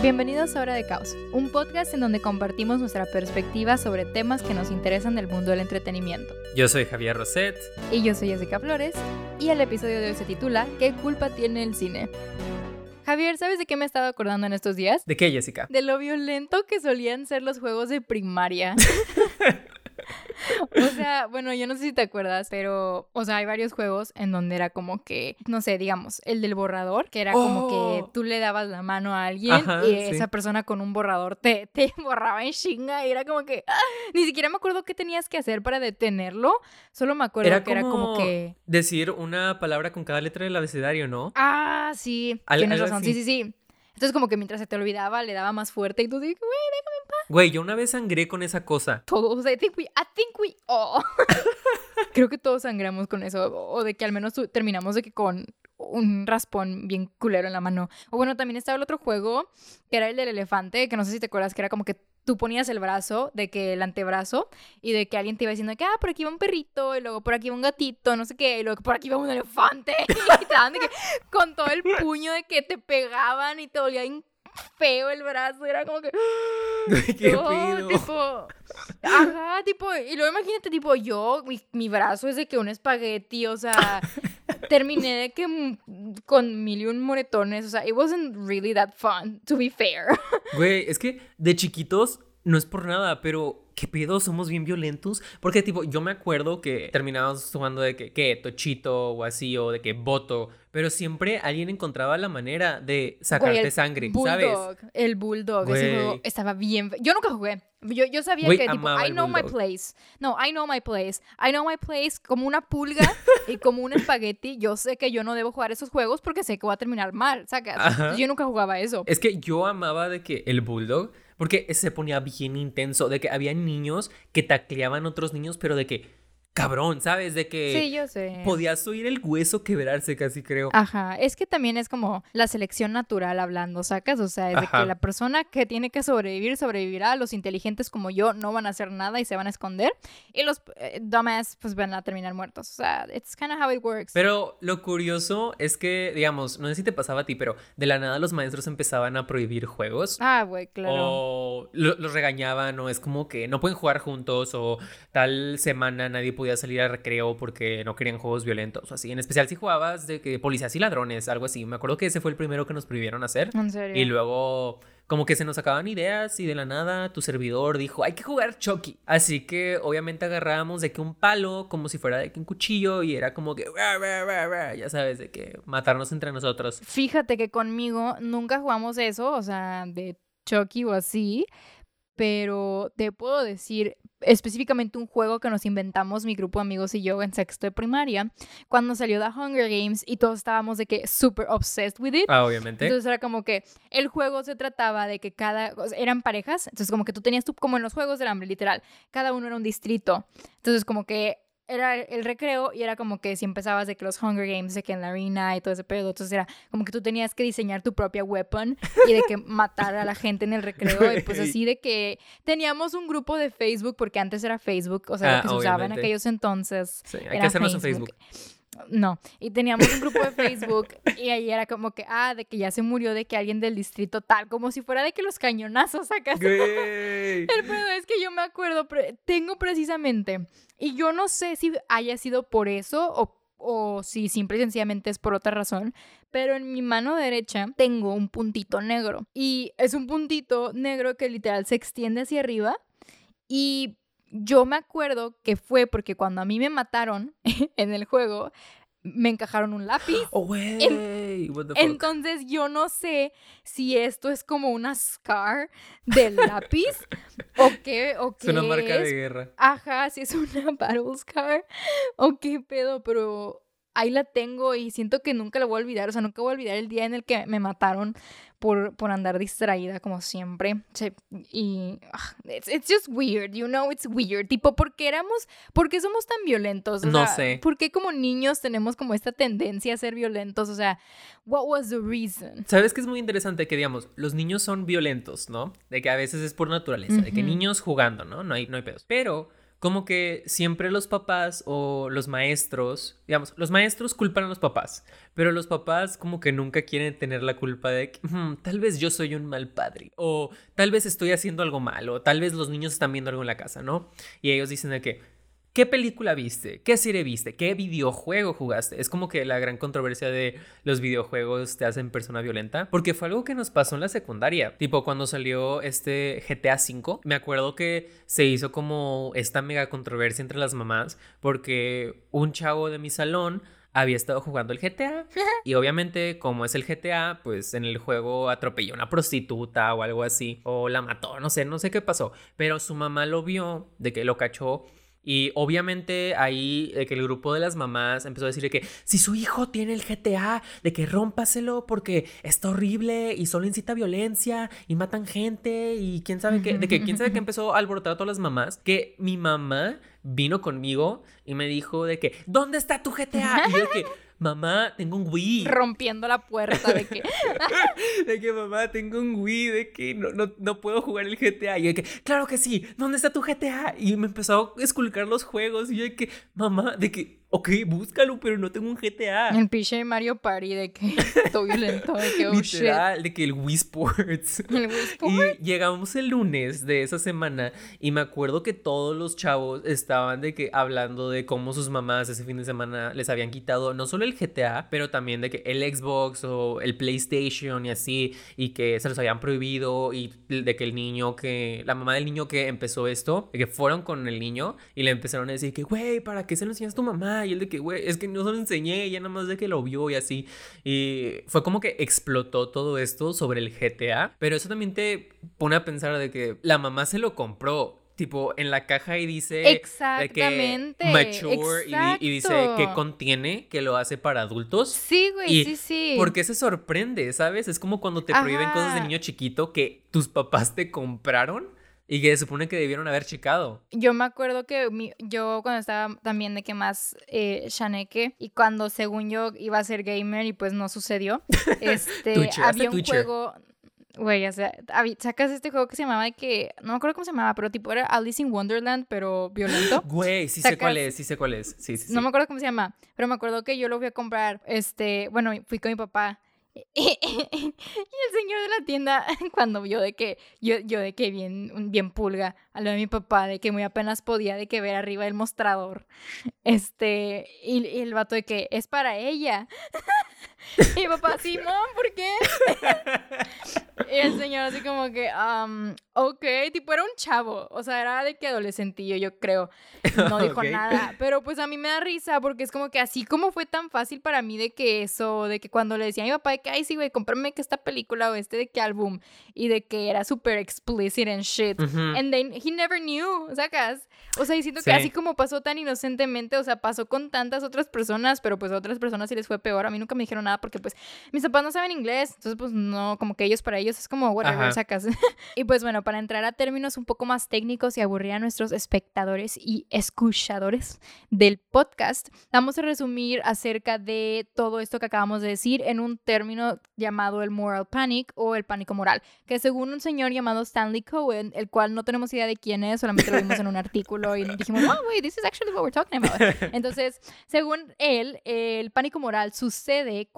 Bienvenidos a Hora de Caos, un podcast en donde compartimos nuestra perspectiva sobre temas que nos interesan del mundo del entretenimiento. Yo soy Javier Roset. Y yo soy Jessica Flores. Y el episodio de hoy se titula ¿Qué culpa tiene el cine? Javier, ¿sabes de qué me he estado acordando en estos días? ¿De qué, Jessica? De lo violento que solían ser los juegos de primaria. o sea, bueno, yo no sé si te acuerdas, pero, o sea, hay varios juegos en donde era como que, no sé, digamos, el del borrador, que era como que Oh. tú le dabas la mano a alguien Ajá, y sí. esa persona con un borrador te, te borraba en chinga y era como que, ¡ah! ni siquiera me acuerdo qué tenías que hacer para detenerlo, solo me acuerdo Era que era como que... decir una palabra con cada letra del abecedario, ¿no? Ah, sí, Al- tienes razón, sí, así. sí, sí. Entonces como que mientras se te olvidaba, le daba más fuerte y tú dices, güey, Güey, yo una vez sangré con esa cosa. todos, I think we, I think we all. Creo que todos sangramos con eso, o de que al menos terminamos de que con un raspón bien culero en la mano. O bueno, también estaba el otro juego, que era el del elefante, que no sé si te acuerdas, que era como que tú ponías el brazo, de que el antebrazo, y de que alguien te iba diciendo que, ah, por aquí va un perrito, y luego por aquí va un gatito, no sé qué, y luego por aquí va un elefante, y te daban con todo el puño de que te pegaban y te dolía bien feo el brazo, era como que... Qué No, tipo, ajá, tipo, y luego imagínate, tipo, yo, mi, mi brazo es de que un espagueti, o sea, terminé de que mm, con mil y un moretones, o sea, it wasn't really that fun, to be fair. Güey, es que de chiquitos no es por nada, pero qué pedo, somos bien violentos. Porque, tipo, yo me acuerdo que terminábamos jugando de que, ¿qué? Tochito o así, o de que voto. Pero siempre alguien encontraba la manera de sacarte Güey, sangre, ¿sabes? Bulldog, el Bulldog, ese Güey. juego estaba bien, yo nunca jugué, yo, yo sabía Güey, que, tipo, I know my Bulldog. place, no, I know my place, I know my place como una pulga y como un espagueti, yo sé que yo no debo jugar esos juegos porque sé que voy a terminar mal, ¿sacas? Yo nunca jugaba eso. Es que yo amaba de que el bulldog, porque se ponía bien intenso, de que había niños que tacleaban a otros niños, pero de que, cabrón, ¿sabes? De que Sí, yo sé. podías oír el hueso quebrarse casi, creo. Ajá, es que también es como la selección natural hablando, ¿sacas? O sea, es de Ajá. que la persona que tiene que sobrevivir, sobrevivirá. Los inteligentes como yo no van a hacer nada y se van a esconder. Y los eh, dumbass, pues van a terminar muertos. O sea, it's kind of how it works. Pero lo curioso es que, digamos, no sé si te pasaba a ti, pero de la nada los maestros empezaban a prohibir juegos. ah, güey, claro. O lo- los regañaban, o es como que no pueden jugar juntos, o tal semana nadie podía salir al recreo porque no querían juegos violentos, o así. En especial si jugabas de que policías y ladrones, algo así. Me acuerdo que ese fue el primero que nos prohibieron hacer. En serio. Y luego, como que se nos acababan ideas, y de la nada tu servidor dijo: Hay que jugar Chucky. Así que, obviamente, agarrábamos de que un palo, como si fuera de que un cuchillo, y era como que, ya sabes, de que matarnos entre nosotros. Fíjate que conmigo nunca jugamos eso, o sea, de Chucky o así, pero te puedo decir específicamente un juego que nos inventamos mi grupo de amigos y yo en sexto de primaria, cuando salió The Hunger Games y todos estábamos de que super obsessed with it. Ah, obviamente. Entonces era como que el juego se trataba de que cada, o sea, eran parejas, entonces como que tú tenías tú, como en los juegos del hambre, literal, cada uno era un distrito. Entonces como que era el recreo y era como que si empezabas de que los Hunger Games, de que en la arena y todo ese pedo, entonces era como que tú tenías que diseñar tu propia weapon y de que matar a la gente en el recreo y pues así de que teníamos un grupo de Facebook porque antes era Facebook, o sea, Ah, lo que se usaba en aquellos entonces. Sí, hay era que hacernos un Facebook. No, y teníamos un grupo de Facebook y ahí era como que, ah, de que ya se murió de que alguien del distrito tal, como si fuera de que los cañonazos acá. El pedo es que yo me acuerdo, tengo precisamente, y yo no sé si haya sido por eso o, o si simple y sencillamente es por otra razón, pero en mi mano derecha tengo un puntito negro. Y es un puntito negro que literal se extiende hacia arriba. Y yo me acuerdo que fue porque cuando a mí me mataron en el juego, me encajaron un lápiz. Oh, güey. What the fuck? Entonces yo no sé si esto es como una scar del lápiz o qué, o es una qué marca es. de guerra. Ajá, si es una battle scar o qué pedo, pero ahí la tengo y siento que nunca la voy a olvidar. O sea, nunca voy a olvidar el día en el que me mataron por, por andar distraída como siempre. Y ah, it's, it's just weird, you know, it's weird. Tipo, ¿por qué éramos, por qué somos tan violentos? O No sea, sé. ¿Por qué como niños tenemos como esta tendencia a ser violentos? O sea, what was the reason? ¿Sabes que es muy interesante que, digamos, los niños son violentos, ¿no? De que a veces es por naturaleza, de que niños jugando, ¿no? No hay, no hay pedos. Pero como que siempre los papás o los maestros, digamos, los maestros culpan a los papás, pero los papás como que nunca quieren tener la culpa de que "Hmm, tal vez yo soy un mal padre o tal vez estoy haciendo algo mal o tal vez los niños están viendo algo en la casa, ¿no? Y ellos dicen de que ¿Qué película viste? ¿Qué serie viste? ¿Qué videojuego jugaste? Es como que la gran controversia de los videojuegos te hacen persona violenta. Porque fue algo que nos pasó en la secundaria. Tipo, cuando salió este GTA V, me acuerdo que se hizo como esta mega controversia entre las mamás. Porque un chavo de mi salón había estado jugando el GTA y obviamente como es el GTA, pues en el juego atropelló a una prostituta o algo así o la mató, no sé, no sé qué pasó, pero su mamá lo vio, de que lo cachó y obviamente ahí de que el grupo de las mamás empezó a decirle que si su hijo tiene el GTA, de que rómpaselo porque está horrible y solo incita violencia y matan gente y quién sabe qué, de que quién sabe qué empezó a alborotar a todas las mamás, que mi mamá vino conmigo y me dijo de que, ¿dónde está tu GTA? Y yo de que, mamá, tengo un Wii. Rompiendo la puerta de que... de que, mamá, tengo un Wii, de que no, no, no puedo jugar el GTA. Y yo de que, claro que sí, ¿dónde está tu GTA? Y me empezó a esculcar los juegos. Y yo de que, mamá, de que, ok, búscalo, pero no tengo un GTA. El pinche Mario Party de que todo violento, de que oh shit. Literal, de que el Wii Sports. El Wii Sports. Y llegamos el lunes de esa semana y me acuerdo que todos los chavos estaban de que hablando de cómo sus mamás ese fin de semana les habían quitado no solo el GTA, pero también de que el Xbox o el PlayStation y así y que se los habían prohibido y de que el niño que la mamá del niño que empezó esto, de que fueron con el niño y le empezaron a decir que güey, ¿para qué se lo enseñas a tu mamá? Y él de que güey, es que no se lo enseñé, ella nada más de que lo vio y así. Y fue como que explotó todo esto sobre el GTA, pero eso también te pone a pensar de que la mamá se lo compró. Tipo, en la caja y dice de que Exactamente. mature y, di- y dice que contiene, que lo hace para adultos. Sí, güey, Y sí, sí. ¿Por qué se sorprende, sabes? Es como cuando te prohíben cosas de niño chiquito que tus papás te compraron y que se supone que debieron haber checado. Yo me acuerdo que mi- yo cuando estaba también de que más eh, shaneque y cuando según yo iba a ser gamer y pues no sucedió, este, había un juego, güey, o sea, sacas este juego que se llamaba de que, no me acuerdo cómo se llamaba, pero tipo era Alice in Wonderland, pero violento. Güey, sí sé cuál es, sí sé cuál es. Sí, sí, sí. No me acuerdo cómo se llama, pero me acuerdo que yo lo fui a comprar, este, bueno, fui con mi papá. Y el señor de la tienda, cuando vio de que, yo, yo de que bien, bien pulga, a lo de mi papá, de que muy apenas podía de que ver arriba del mostrador, este, y, y el vato de que es para ella. Y mi papá, Simón, ¿por qué? Y el señor así como que, um, ok, tipo era un chavo, o sea, era de que adolescentillo, yo creo. No dijo Ok. nada, pero pues a mí me da risa porque es como que así como fue tan fácil para mí de que eso, de que cuando le decía a mi papá de que, ay, sí, güey, cómprame que esta película o este de que álbum, y de que era súper explicit and shit. Ujú. And then he never knew, sacas. O sea, y siento que Sí. así como pasó tan inocentemente, o sea, pasó con tantas otras personas, pero pues a otras personas sí les fue peor. A mí nunca me dijeron nada porque pues mis papás no saben inglés, entonces pues no, como que ellos para ellos es como whatever, Ajá. sacas. y pues bueno, para entrar a términos un poco más técnicos y aburrir a nuestros espectadores y escuchadores del podcast, vamos a resumir acerca de todo esto que acabamos de decir en un término llamado el moral panic o el pánico moral, que según un señor llamado Stanley Cohen, el cual no tenemos idea de quién es, solamente lo vimos en un artículo y dijimos, oh, wait, this is actually what we're talking about. Entonces, según él, el pánico moral sucede cuando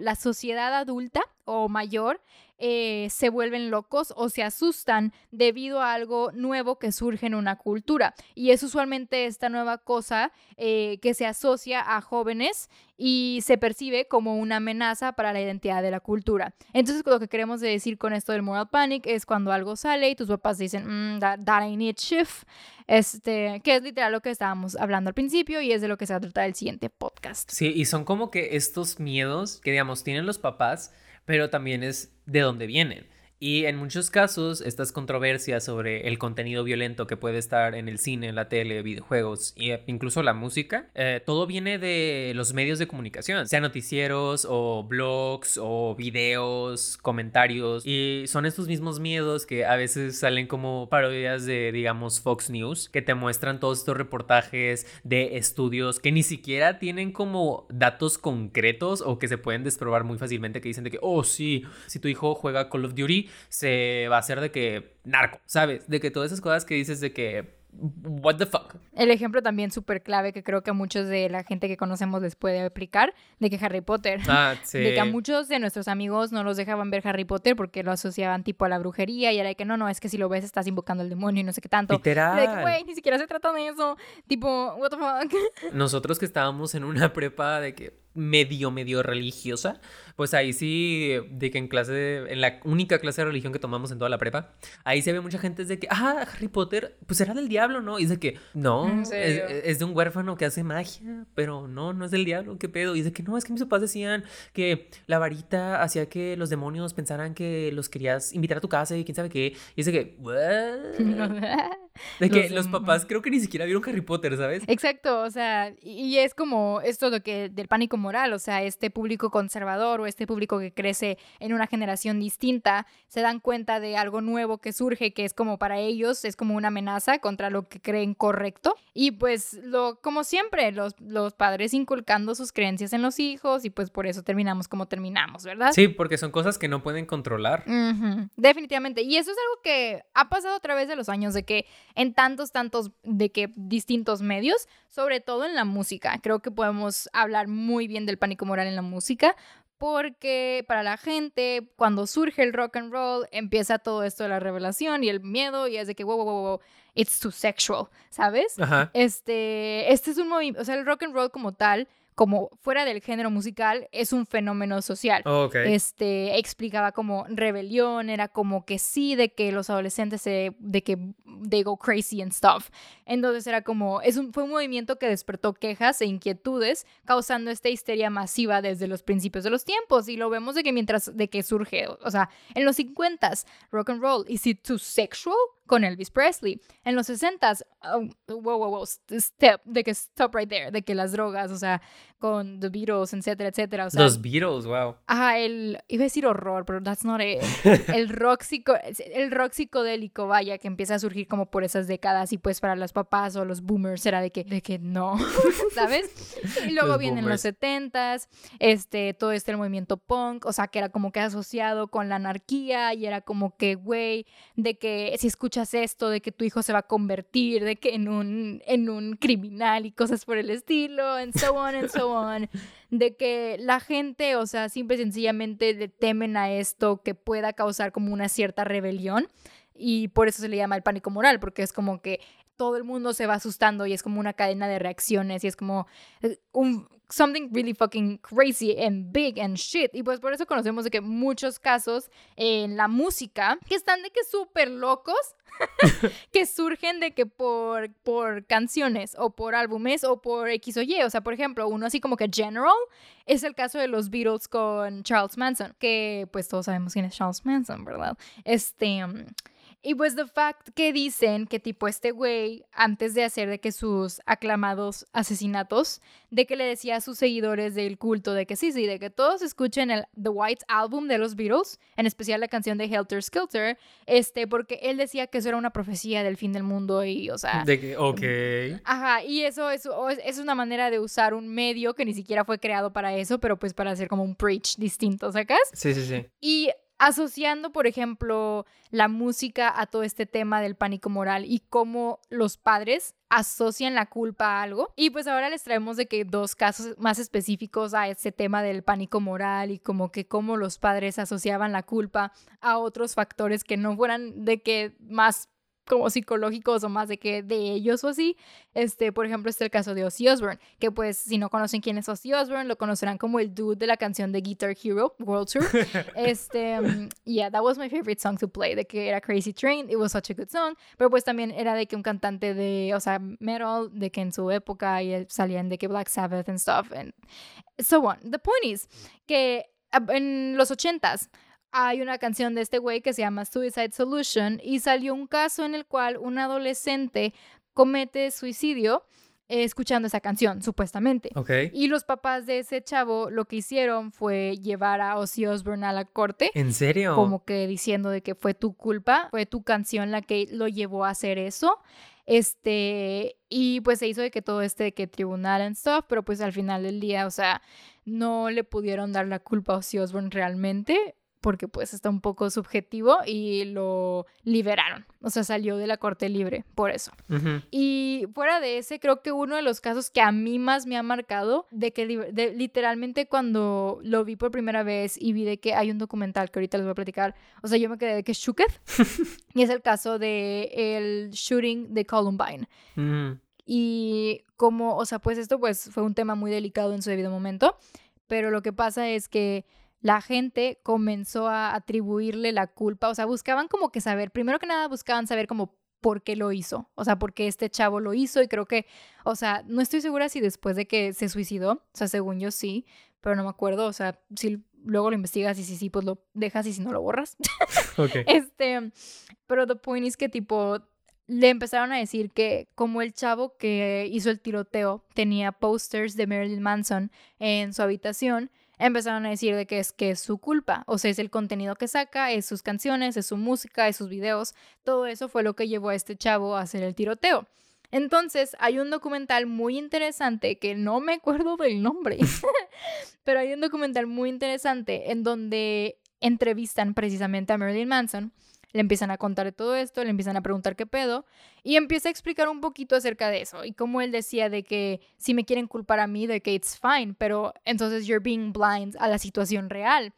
la sociedad adulta o mayor eh, se vuelven locos o se asustan debido a algo nuevo que surge en una cultura. Y es usualmente esta nueva cosa eh, que se asocia a jóvenes y se percibe como una amenaza para la identidad de la cultura. Entonces, lo que queremos decir con esto del moral panic es cuando algo sale y tus papás dicen, mm, that, that ain't it, shift. Este, que es literal lo que estábamos hablando al principio y es de lo que se va a tratar el siguiente podcast. Sí, y son como que estos miedos que, digamos, tienen los papás, pero también es de dónde vienen. Y en muchos casos, estas controversias sobre el contenido violento que puede estar en el cine, la tele, videojuegos e incluso la música, eh, todo viene de los medios de comunicación, sean noticieros o blogs o videos, comentarios. Y son estos mismos miedos que a veces salen como parodias de, digamos, Fox News, que te muestran todos estos reportajes de estudios que ni siquiera tienen como datos concretos o que se pueden desprobar muy fácilmente, que dicen de que, oh, sí, si tu hijo juega Call of Duty, se va a hacer de que narco, ¿sabes? De que todas esas cosas que dices de que what the fuck. El ejemplo también súper clave que creo que a muchos de la gente que conocemos les puede aplicar, de que Harry Potter. Ah, sí. De que a muchos de nuestros amigos no los dejaban ver Harry Potter porque lo asociaban tipo a la brujería y era de que no, no, es que si lo ves estás invocando al demonio y no sé qué tanto. Literal. De que, güey, ni siquiera se trata de eso. Tipo, what the fuck. Nosotros que estábamos en una prepa de que medio, medio religiosa, pues ahí sí, de que en clase, en la única clase de religión que tomamos en toda la prepa, ahí se ve mucha gente es de que, ah, Harry Potter, pues era del diablo, ¿no? Y de que, no, ¿En es, es de un huérfano que hace magia, pero no, no es del diablo, ¿qué pedo? Y de que, no, es que mis papás decían que la varita hacía que los demonios pensaran que los querías invitar a tu casa y quién sabe qué. Y de que. De que Los los papás creo que ni siquiera vieron Harry Potter, ¿sabes? Exacto, o sea, y y es como esto de que del pánico moral, o sea, este público conservador o este público que crece en una generación distinta, se dan cuenta de algo nuevo que surge, que es como para ellos, es como una amenaza contra lo que creen correcto. Y pues, lo, como siempre, los, los padres inculcando sus creencias en los hijos y pues por eso terminamos como terminamos, ¿verdad? Sí, porque son cosas que no pueden controlar. Ujú, Definitivamente. Y eso es algo que ha pasado a través de los años, de que en tantos, tantos, de que distintos medios, sobre todo en la música, creo que podemos hablar muy bien del pánico moral en la música. Porque para la gente, cuando surge el rock and roll, empieza todo esto de la revelación y el miedo, y es de que, wow, wow, wow, wow, it's too sexual, ¿sabes? Ajá. Este, este es un movimiento, o sea, el rock and roll como tal, como fuera del género musical, es un fenómeno social Ok. este explicaba como rebelión, era como que sí, de que los adolescentes se, de que they go crazy and stuff. Entonces era como, es un, fue un movimiento que despertó quejas e inquietudes, causando esta histeria masiva desde los principios de los tiempos. Y lo vemos de que mientras, de que surge, o sea, en los 50s, rock and roll, is it too sexual? Con Elvis Presley. En los 60s, oh, wow, wow, wow, step, de que stop right there, de que las drogas, o sea, con The Beatles, etcétera, etcétera. O sea, Los Beatles, wow. Ajá, el. Iba a decir horror, pero that's not it. El rock, psico- el rock psicodélico, vaya, que empieza a surgir como por esas décadas y pues para los papás o los boomers era de que, de que no, ¿sabes? Y luego Los vienen los boomers. 70s, este, todo este el movimiento punk, o sea, que era como que asociado con la anarquía y era como que, güey, de que si escuchas esto, de que tu hijo se va a convertir, de que en un, en un criminal y cosas por el estilo, and so on and so on. De que la gente, o sea, simple y sencillamente le temen a esto que pueda causar como una cierta rebelión y por eso se le llama el pánico moral, porque es como que todo el mundo se va asustando y es como una cadena de reacciones y es como eh, un something really fucking crazy and big and shit y pues por eso conocemos de que muchos casos en la música que están de que súper locos que surgen de que por, por canciones o por álbumes o por X o Y. O sea, por ejemplo, uno así como que general es el caso de los Beatles con Charles Manson, que pues todos sabemos quién es Charles Manson, ¿verdad? Este... um, y pues the fact que dicen que tipo este güey, antes de hacer de que sus aclamados asesinatos, de que le decía a sus seguidores del culto de que sí, sí, de que todos escuchen el The White Album de los Beatles, en especial la canción de Helter Skelter, este, porque él decía que eso era una profecía del fin del mundo y, o sea... De que, ok. Ajá, y eso es una manera de usar un medio que ni siquiera fue creado para eso, pero pues para hacer como un preach distinto, ¿sacas? Sí, sí, sí. Y asociando, por ejemplo, la música a todo este tema del pánico moral y cómo los padres asocian la culpa a algo. Y pues ahora les traemos de que dos casos más específicos a este tema del pánico moral y como que cómo los padres asociaban la culpa a otros factores que no fueran de que más como psicológicos o más de que de ellos o así. Este, por ejemplo, este el caso de Ozzy Osbourne, que pues si no conocen quién es Ozzy Osbourne, lo conocerán como el dude de la canción de Guitar Hero World Tour. este, um, yeah, that was my favorite song to play, de que era Crazy Train, it was such a good song, pero pues también era de que un cantante de, o sea, metal, de que en su época y salían de que Black Sabbath and stuff and so on. The point is que ah, en los ochentas hay una canción de este güey que se llama Suicide Solution y salió un caso en el cual un adolescente comete suicidio eh, escuchando esa canción, supuestamente. Ok. Y los papás de ese chavo lo que hicieron fue llevar a Ozzy Osbourne a la corte, ¿En serio? como que diciendo de que fue tu culpa, fue tu canción la que lo llevó a hacer eso. Este, y pues se hizo de que todo este de que tribunal and stuff, pero pues al final del día, o sea, no le pudieron dar la culpa a Ozzy Osbourne realmente. Porque pues está un poco subjetivo y lo liberaron. O sea, salió de la corte libre por eso. Y fuera de ese, creo que uno de los casos que a mí más me ha marcado, de que literalmente cuando lo vi por primera vez y vi de que hay un documental que ahorita les voy a platicar, o sea, yo me quedé de que es Shuketh. y es el caso de el shooting de Columbine. Y como, o sea, pues esto pues fue un tema muy delicado en su debido momento, pero lo que pasa es que la gente comenzó a atribuirle la culpa, o sea, buscaban como que saber, primero que nada buscaban saber como por qué lo hizo, o sea, por qué este chavo lo hizo y creo que, o sea, no estoy segura si después de que se suicidó, o sea, según yo sí, pero no me acuerdo, o sea, si luego lo investigas y si sí, pues lo dejas y si no lo borras. Okay. Este, pero the point is que tipo le empezaron a decir que como el chavo que hizo el tiroteo tenía posters de Marilyn Manson en su habitación, empezaron a decir de que es que es su culpa, o sea, es el contenido que saca, es sus canciones, es su música, es sus videos, todo eso fue lo que llevó a este chavo a hacer el tiroteo. Entonces, hay un documental muy interesante que no me acuerdo del nombre, pero hay un documental muy interesante en donde entrevistan precisamente a Marilyn Manson le empiezan a contar todo esto, le empiezan a preguntar qué pedo y empieza a explicar un poquito acerca de eso y como él decía de que si me quieren culpar a mí, de que it's fine, pero entonces you're being blind a la situación real.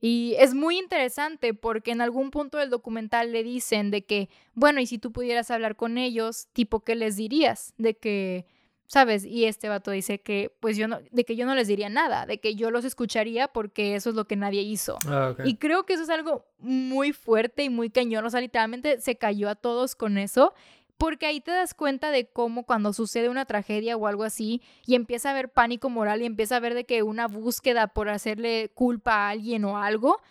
Y es muy interesante porque en algún punto del documental le dicen de que, bueno, y si tú pudieras hablar con ellos, tipo, ¿qué les dirías? De que ¿sabes? Y este vato dice que, pues yo no, de que yo no les diría nada, de que yo los escucharía porque eso es lo que nadie hizo. Ah, y creo que eso es algo muy fuerte y muy cañón, o sea, literalmente se cayó a todos con eso. Porque ahí te das cuenta de cómo cuando sucede una tragedia o algo así y empieza a haber pánico moral y empieza a haber de que una búsqueda por hacerle culpa a alguien o algo,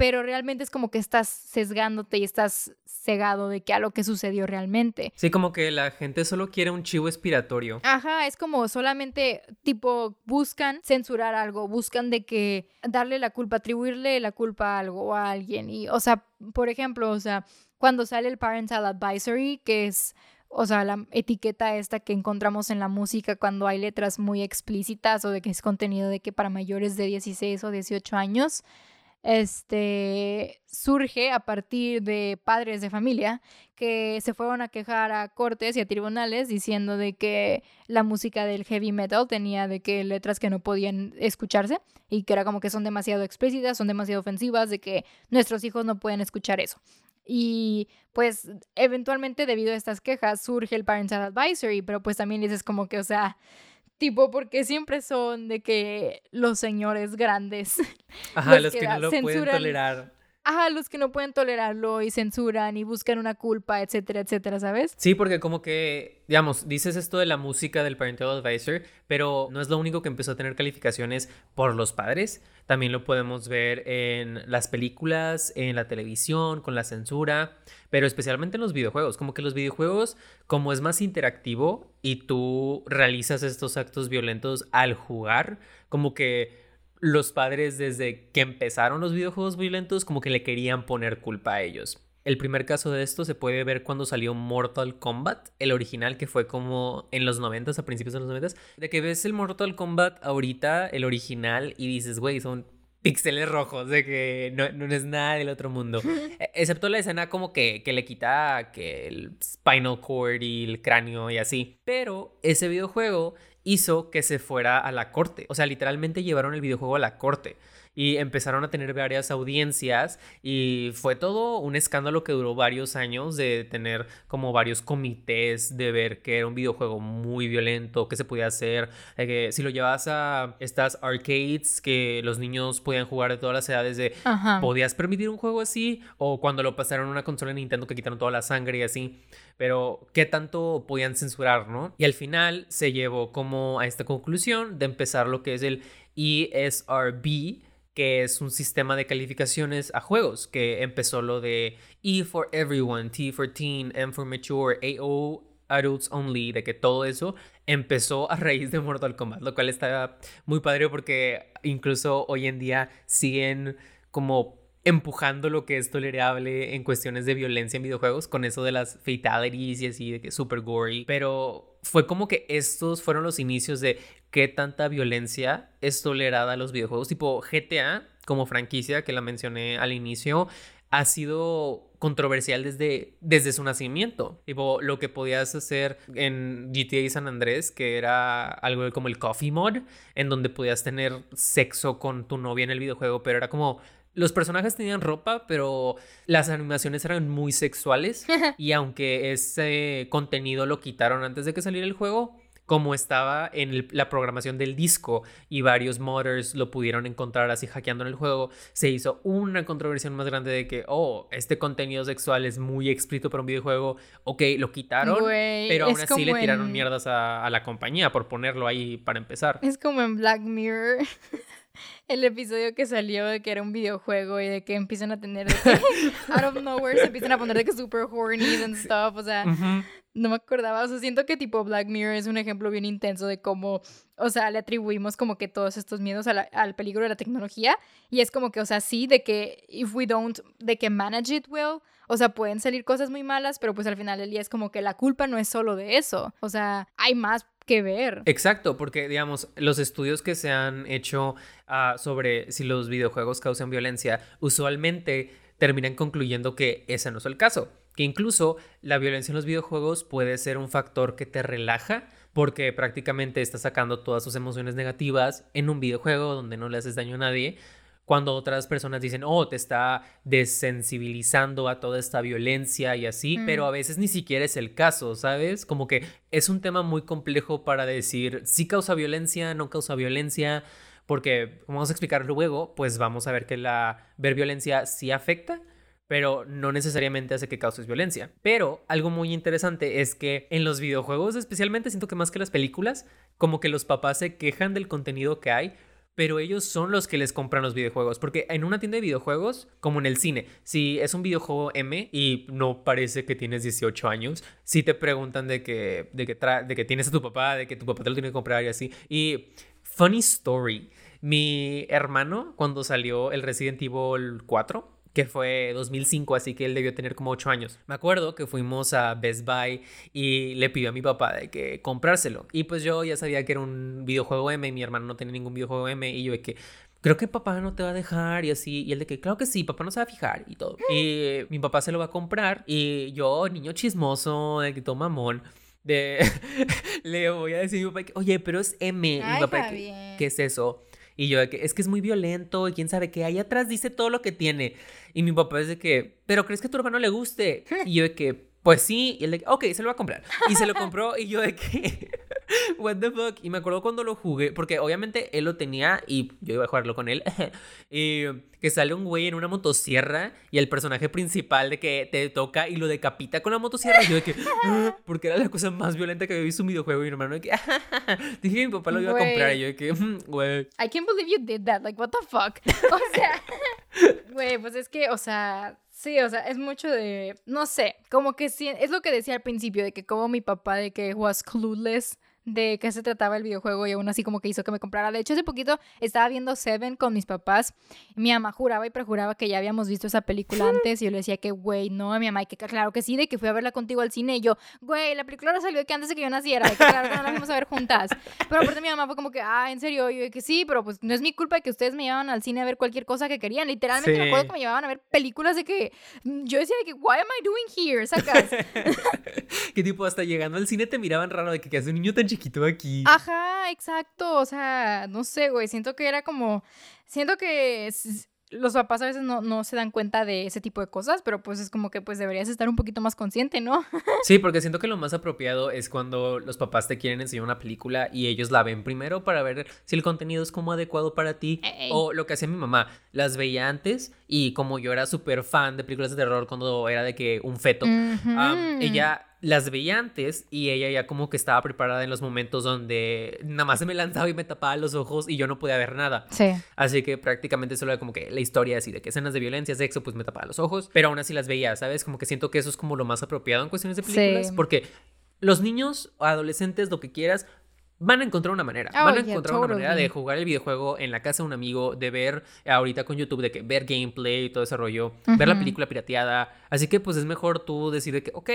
pero realmente es como que estás sesgándote y estás cegado de que a lo que sucedió realmente. Sí, como que la gente solo quiere un chivo expiratorio. Ajá, es como solamente tipo buscan censurar algo, buscan de que darle la culpa, atribuirle la culpa a algo o a alguien y o sea, por ejemplo, o sea, cuando sale el parental advisory, que es o sea, la etiqueta esta que encontramos en la música cuando hay letras muy explícitas o de que es contenido de que para mayores de 16 o 18 años, este, surge a partir de padres de familia que se fueron a quejar a cortes y a tribunales diciendo de que la música del heavy metal tenía de que letras que no podían escucharse y que era como que son demasiado explícitas, son demasiado ofensivas, de que nuestros hijos no pueden escuchar eso. Y pues eventualmente debido a estas quejas surge el Parental Advisory, pero pues también dices como que, o sea, Tipo, porque siempre son de que los señores grandes. Ajá, los, que, no lo pueden tolerar. Ajá, los que no pueden tolerarlo y censuran y buscan una culpa, etcétera, etcétera, ¿sabes? Sí, porque como que, digamos, dices esto de la música del Parental Advisor, pero no es lo único que empezó a tener calificaciones por los padres. También lo podemos ver en las películas, en la televisión, con la censura, pero especialmente en los videojuegos. Como que los videojuegos, como es más interactivo y tú realizas estos actos violentos al jugar, como que los padres desde que empezaron los videojuegos violentos como que le querían poner culpa a ellos. El primer caso de esto se puede ver cuando salió Mortal Kombat, el original que fue como en los 90 a principios de los 90 de que ves el Mortal Kombat ahorita, el original, y dices, güey, son píxeles rojos, de que no, no, es nada del otro mundo. E, excepto la escena como que, que le quita que el spinal cord y el cráneo y así. Pero ese videojuego hizo que se fuera a la corte. O sea, literalmente llevaron el videojuego a la corte y empezaron a tener varias audiencias y fue todo un escándalo que duró varios años de tener como varios comités de ver que era un videojuego muy violento, que se podía hacer, que si lo llevas a estas arcades que los niños podían jugar de todas las edades de podías permitir un juego así o cuando lo pasaron a una consola de Nintendo que quitaron toda la sangre y así, pero qué tanto podían censurar, ¿no? Y al final se llevó como a esta conclusión de empezar lo que es el ESRB que es un sistema de calificaciones a juegos, que empezó lo de E for Everyone, T for Teen, M for Mature, AO Adults Only, de que todo eso empezó a raíz de Mortal Kombat, lo cual está muy padre porque incluso hoy en día siguen como empujando lo que es tolerable en cuestiones de violencia en videojuegos con eso de las fatalities y así de que super gory, pero fue como que estos fueron los inicios de qué tanta violencia es tolerada a los videojuegos. Tipo GTA, como franquicia que la mencioné al inicio, ha sido controversial desde, desde su nacimiento. Tipo, lo que podías hacer en GTA San Andrés, que era algo como el coffee mod, en donde podías tener sexo con tu novia en el videojuego, pero era como los personajes tenían ropa, pero las animaciones eran muy sexuales. y aunque ese contenido lo quitaron antes de que saliera el juego, como estaba en la programación del disco y varios modders lo pudieron encontrar así hackeando en el juego, se hizo una controversia más grande de que, oh, este contenido sexual es muy explícito para un videojuego, ok, lo quitaron, pero aún así le tiraron mierdas a, a la compañía por ponerlo ahí para empezar. Es como en Black Mirror. el episodio que salió de que era un videojuego y de que empiezan a tener de que out of nowhere se empiezan a poner de que super horny and stuff, o sea, no me acordaba, o sea, siento que tipo Black Mirror es un ejemplo bien intenso de cómo, o sea, le atribuimos como que todos estos miedos al peligro de la tecnología y es como que, o sea, sí, de que if we don't, de que manage it well, o sea, pueden salir cosas muy malas, pero pues al final del día es como que la culpa no es solo de eso, o sea, hay más que ver. Exacto, porque digamos, los estudios que se han hecho ah, sobre si los videojuegos causan violencia, usualmente terminan concluyendo que ese no es el caso que incluso la violencia en los videojuegos puede ser un factor que te relaja porque prácticamente estás sacando todas sus emociones negativas en un videojuego donde no le haces daño a nadie, cuando otras personas dicen, oh, te está desensibilizando a toda esta violencia y así, pero a veces ni siquiera es el caso, ¿sabes? Como que es un tema muy complejo para decir si causa violencia, no causa violencia, porque como vamos a explicar luego, pues vamos a ver que la ver violencia sí afecta, pero no necesariamente hace que causes violencia. Pero algo muy interesante es que en los videojuegos, especialmente siento que más que las películas, como que los papás se quejan del contenido que hay, pero ellos son los que les compran los videojuegos. Porque en una tienda de videojuegos, como en el cine, si es un videojuego M y no parece que tienes 18 años, si te preguntan de que, de que, de que tienes a tu papá, de que tu papá te lo tiene que comprar y así. Y funny story, mi hermano, cuando salió el Resident Evil 4, que fue 2005, así que él debió tener como 8 años. Me acuerdo que fuimos a Best Buy y le pidió a mi papá de que comprárselo. Y pues yo ya sabía que era un videojuego M y mi hermano no tenía ningún videojuego M y yo de que creo que papá no te va a dejar y así. Y él de que, claro que sí, papá no se va a fijar y todo. Y mi papá se lo va a comprar y yo, niño chismoso, de que toma mamón, de le voy a decir a mi papá que, oye, pero es M. y mi papá, ¿qué, ¿qué es eso? Y yo, de que es que es muy violento y quién sabe qué. Ahí atrás dice todo lo que tiene. Y mi papá es de que, pero ¿crees que a tu hermano le guste? Y yo de que, pues sí. Y él de que, ok, se lo va a comprar. Y se lo compró y yo de que, what the fuck. Y me acuerdo cuando lo jugué, porque obviamente él lo tenía y yo iba a jugarlo con él. y que sale un güey en una motosierra y el personaje principal de que te toca y lo decapita con la motosierra. Y yo de que, ah", porque era la cosa más violenta que había visto un videojuego. Y mi hermano de que, dije que mi papá lo iba a comprar. Y yo de que, mm, güey. I can't believe you did that. Like, what the fuck. O sea, güey, pues es que, o sea, Sí, o sea, es mucho de, no sé, como que sí, es lo que decía al principio, de que como mi papá de que was clueless de qué se trataba el videojuego y aún así como que hizo que me comprara. De hecho, hace poquito estaba viendo Seven con mis papás. Mi mamá juraba y prejuraba que ya habíamos visto esa película antes y yo le decía que, güey, no, mi mamá, y que claro que sí, de que fui a verla contigo al cine y yo, güey, la película no salió de que antes de que yo naciera, de que claro que no la fuimos a ver juntas. Pero aparte mi mamá fue como que, ah, en serio, y yo que sí, pero pues no es mi culpa de que ustedes me llevaban al cine a ver cualquier cosa que querían. Literalmente me acuerdo que me llevaban a ver películas de que mm, yo decía de que, why am I doing here? Sacas. que tipo, hasta llegando al cine te miraban raro de que, que hace un niño tan chiquito aquí. Ajá, exacto. O sea, no sé, güey. Siento que era como. Siento que los papás a veces no, no, se dan cuenta de ese tipo de cosas, pero pues es como que pues deberías estar un poquito más consciente, ¿no? sí, porque siento que lo más apropiado es cuando los papás te quieren enseñar una película y ellos la ven primero para ver si el contenido es como adecuado para ti. O lo que hacía mi mamá, las veía antes y como yo era súper fan de películas de terror cuando era de que un feto, ella las veía antes y ella ya como que estaba preparada en los momentos donde nada más se me lanzaba y me tapaba los ojos y yo no podía ver nada. Sí. Así que prácticamente solo era como que la historia así de que escenas de violencia, sexo, pues me tapaba los ojos, pero aún así las veía, ¿sabes? Como que siento que eso es como lo más apropiado en cuestiones de películas, porque los niños o adolescentes, lo que quieras, van a encontrar una manera. Oh, van a encontrar una manera de jugar el videojuego en la casa de un amigo, de ver ahorita con YouTube, de que ver gameplay y todo ese rollo, ver la película pirateada. Así que pues es mejor tú decir que, ok,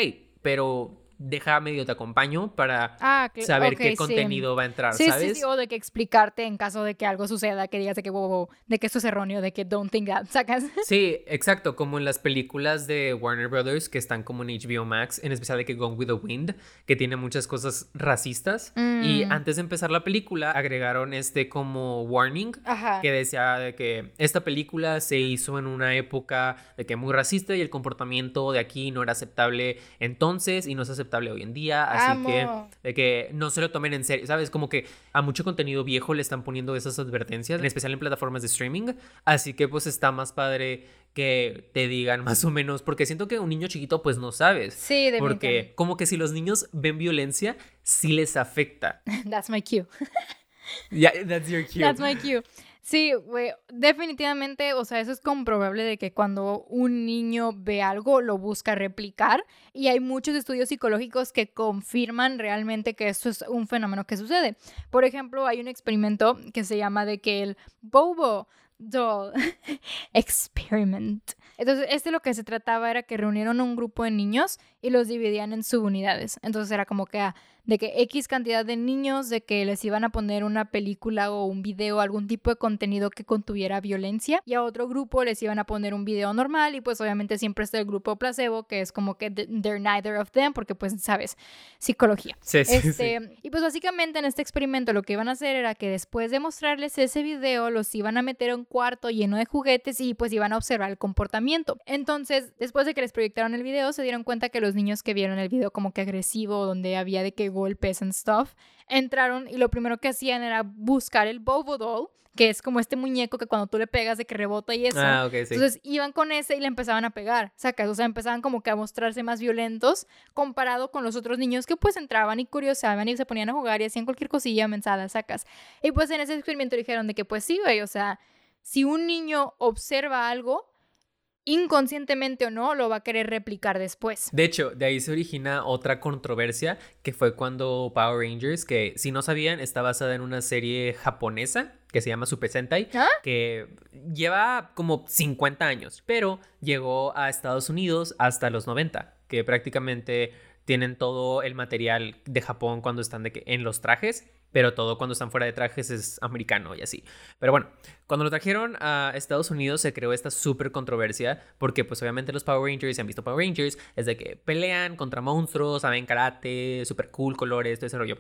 pero deja medio te acompaño para Ah, saber ok, qué sí. contenido va a entrar, Sí, ¿sabes? sí, sí, o de que explicarte en caso de que algo suceda, que digas de que, wow, wow, de que esto es erróneo, de que don't think that, ¿sacas? Sí, exacto, como en las películas de Warner Brothers que están como en HBO Max, en especial de que Gone with the Wind, que tiene muchas cosas racistas. Y Mm. antes de empezar la película agregaron este como warning Ajá. que decía de que esta película se hizo en una época de que muy racista y el comportamiento de aquí no era aceptable entonces y no es aceptable hoy en día, así Amo. que de que no se lo tomen en serio, ¿sabes? Como que a mucho contenido viejo le están poniendo esas advertencias, en especial en plataformas de streaming, así que pues está más padre que te digan más o menos, porque siento que un niño chiquito pues no sabes. Sí, definitivamente. Porque como que si los niños ven violencia, sí les afecta. That's my cue. Yeah, that's your cue. That's my cue. Sí, definitivamente, o sea, eso es comprobable de que cuando un niño ve algo, lo busca replicar y hay muchos estudios psicológicos que confirman realmente que esto es un fenómeno que sucede. Por ejemplo, hay un experimento que se llama de que el Bobo Doll Experiment. Entonces, este lo que se trataba era que reunieron un grupo de niños y los dividían en subunidades. Entonces era como que ah, de que X cantidad de niños, de que les iban a poner una película o un video, algún tipo de contenido que contuviera violencia, y a otro grupo les iban a poner un video normal, y pues obviamente siempre está el grupo placebo, que es como que th- they're neither of them, porque pues sabes, psicología. Sí, sí, sí. Este, Y pues básicamente en este experimento lo que iban a hacer era que después de mostrarles ese video, los iban a meter a un cuarto lleno de juguetes y pues iban a observar el comportamiento. Entonces, después de que les proyectaron el video, se dieron cuenta que los niños que vieron el video como que agresivo, donde había de que golpes and stuff, entraron y lo primero que hacían era buscar el Bobo Doll, que es como este muñeco que cuando tú le pegas de que rebota y eso. Ah, ok, sí. Entonces iban con ese y le empezaban a pegar, sacas, o sea, empezaban como que a mostrarse más violentos comparado con los otros niños que pues entraban y curiosaban y se ponían a jugar y hacían cualquier cosilla mensada, sacas. Y pues en ese experimento dijeron de que pues sí, güey, o sea, si un niño observa algo, inconscientemente o no, lo va a querer replicar después. De hecho, de ahí se origina otra controversia que fue cuando Power Rangers, que si no sabían, está basada en una serie japonesa que se llama Super Sentai, ¿Ah? que lleva como 50 años, pero llegó a Estados Unidos hasta los 90, que prácticamente tienen todo el material de Japón cuando están de que en los trajes, pero todo cuando están fuera de trajes es americano y así. Pero bueno, cuando lo trajeron a Estados Unidos se creó esta súper controversia porque pues obviamente los Power Rangers, si han visto Power Rangers, es de que pelean contra monstruos, saben karate, súper cool, colores, todo ese rollo.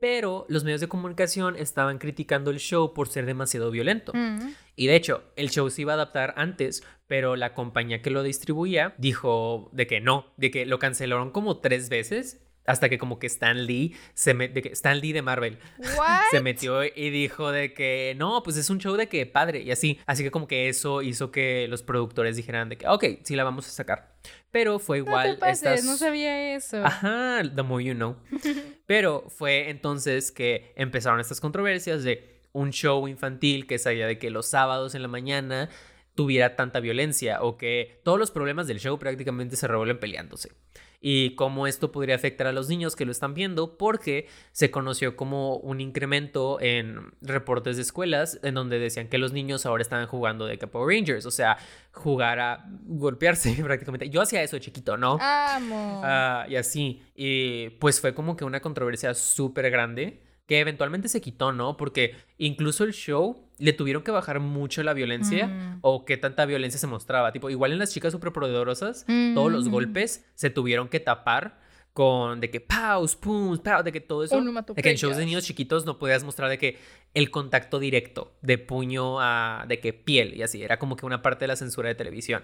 Pero los medios de comunicación estaban criticando el show por ser demasiado violento. Mm. Y de hecho, el show se iba a adaptar antes, pero la compañía que lo distribuía dijo de que no, de que lo cancelaron como tres veces. Hasta que como que Stan Lee, se me- de que Stan Lee de Marvel, What? se metió y dijo de que no, pues es un show de que padre y así. Así que como que eso hizo que los productores dijeran de que, ok, sí la vamos a sacar. Pero fue No igual. te pases, estas- no sabía eso. Ajá, the more you know. Pero fue entonces que empezaron estas controversias de un show infantil que sabía de que los sábados en la mañana tuviera tanta violencia o que todos los problemas del show prácticamente se revuelven peleándose. Y cómo esto podría afectar a los niños que lo están viendo porque se conoció como un incremento en reportes de escuelas en donde decían que los niños ahora estaban jugando de Power Rangers, o sea, jugar a golpearse prácticamente. Yo hacía eso de chiquito, ¿no? Amo. Ah, y así. Y pues fue como que una controversia súper grande que eventualmente se quitó, ¿no? Porque incluso el show le tuvieron que bajar mucho la violencia Mm. o qué tanta violencia se mostraba. Tipo, igual en las chicas superpoderosas, todos los Mm. golpes se tuvieron que tapar con de que paus, pum, pau, de que todo eso. De que en shows de niños chiquitos no podías mostrar de que el contacto directo de puño a de que piel y así. Era como que una parte de la censura de televisión.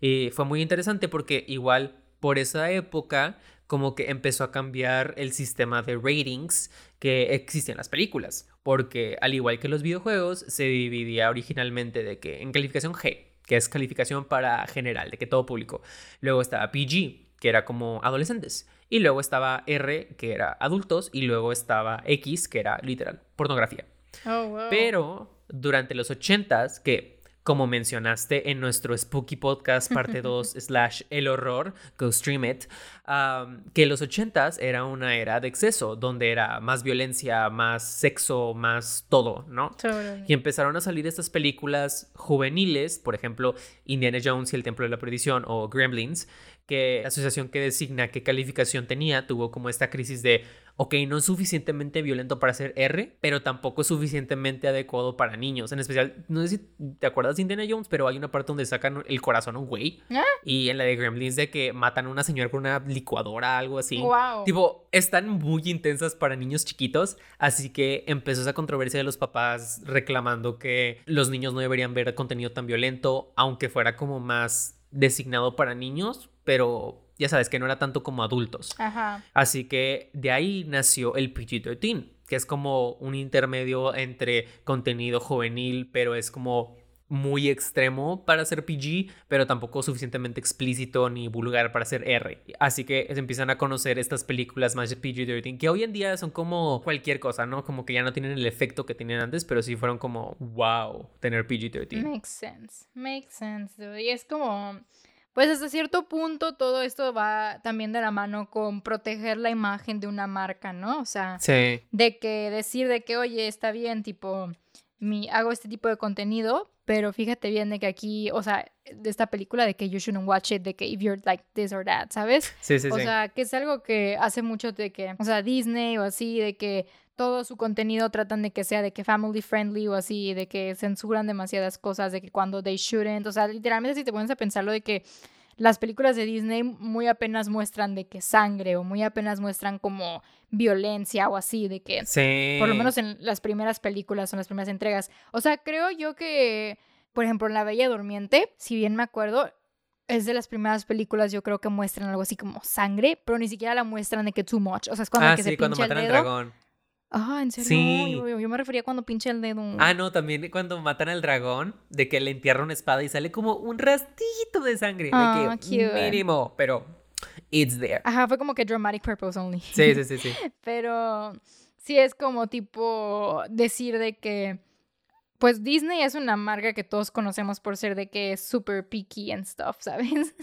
Y fue muy interesante porque igual por esa época como que empezó a cambiar el sistema de ratings que existe en las películas. Porque al igual que los videojuegos, se dividía originalmente de que en calificación G, que es calificación para general, de que todo público. Luego estaba PG, que era como adolescentes. Y luego estaba R, que era adultos. Y luego estaba X, que era literal, pornografía. Oh, wow. Pero durante los 80s, que como mencionaste en nuestro Spooky Podcast parte 2 slash el horror, Go Stream It, um, que los 80s era una era de exceso, donde era más violencia, más sexo, más todo, ¿no? Totally. Y empezaron a salir estas películas juveniles, por ejemplo, Indiana Jones y el Templo de la Perdición o Gremlins, que la asociación que designa qué calificación tenía tuvo como esta crisis de ok, no es suficientemente violento para ser R, pero tampoco es suficientemente adecuado para niños. En especial, no sé si te acuerdas de Indiana Jones, pero hay una parte donde sacan el corazón a un güey. ¿Ah? Y en la de Gremlins de que matan a una señora con una licuadora, algo así. Wow. Tipo, están muy intensas para niños chiquitos, así que empezó esa controversia de los papás reclamando que los niños no deberían ver contenido tan violento, aunque fuera como más designado para niños, pero ya sabes que no era tanto como adultos. Ajá. Así que de ahí nació el PG-13, que es como un intermedio entre contenido juvenil, pero es como muy extremo para ser PG, pero tampoco suficientemente explícito ni vulgar para ser R. Así que se empiezan a conocer estas películas más de PG-13, que hoy en día son como cualquier cosa, ¿no? Como que ya no tienen el efecto que tenían antes, pero sí fueron como, wow, tener PG-13. Makes sense. Makes sense, dude. Y es como. Pues hasta cierto punto todo esto va también de la mano con proteger la imagen de una marca, ¿no? O sea, Sí. de que decir de que, oye, está bien, tipo, mi, hago este tipo de contenido, pero fíjate bien de que aquí, o sea, de esta película de que you shouldn't watch it, de que if you're like this or that, ¿sabes? Sí, sí, o sí. sea, que es algo que hace mucho de que, o sea, Disney o así, de que todo su contenido tratan de que sea de que family friendly o así, de que censuran demasiadas cosas, de que cuando they shouldn't, o sea, literalmente si te pones a pensarlo de que las películas de Disney muy apenas muestran de que sangre o muy apenas muestran como violencia o así, de que sí. por lo menos en las primeras películas o en las primeras entregas. O sea, creo yo que, por ejemplo, en La Bella Durmiente, si bien me acuerdo, es de las primeras películas yo creo que muestran algo así como sangre, pero ni siquiera la muestran de que too much. O sea, es cuando Ah, que sí, se cuando pincha matan el al dedo. dragón. Ah, ¿en serio? Sí. Yo, yo- me refería cuando pincha el dedo. Ah, no, también cuando matan al dragón, de que le entierra una espada y sale como un rastillito de sangre. Ah, de que cute. mínimo, pero it's there. Ajá, fue como que dramatic purpose only. Sí, sí, sí, sí. Pero sí es como tipo decir de que, pues Disney es una marca que todos conocemos por ser de que es super picky and stuff, ¿sabes?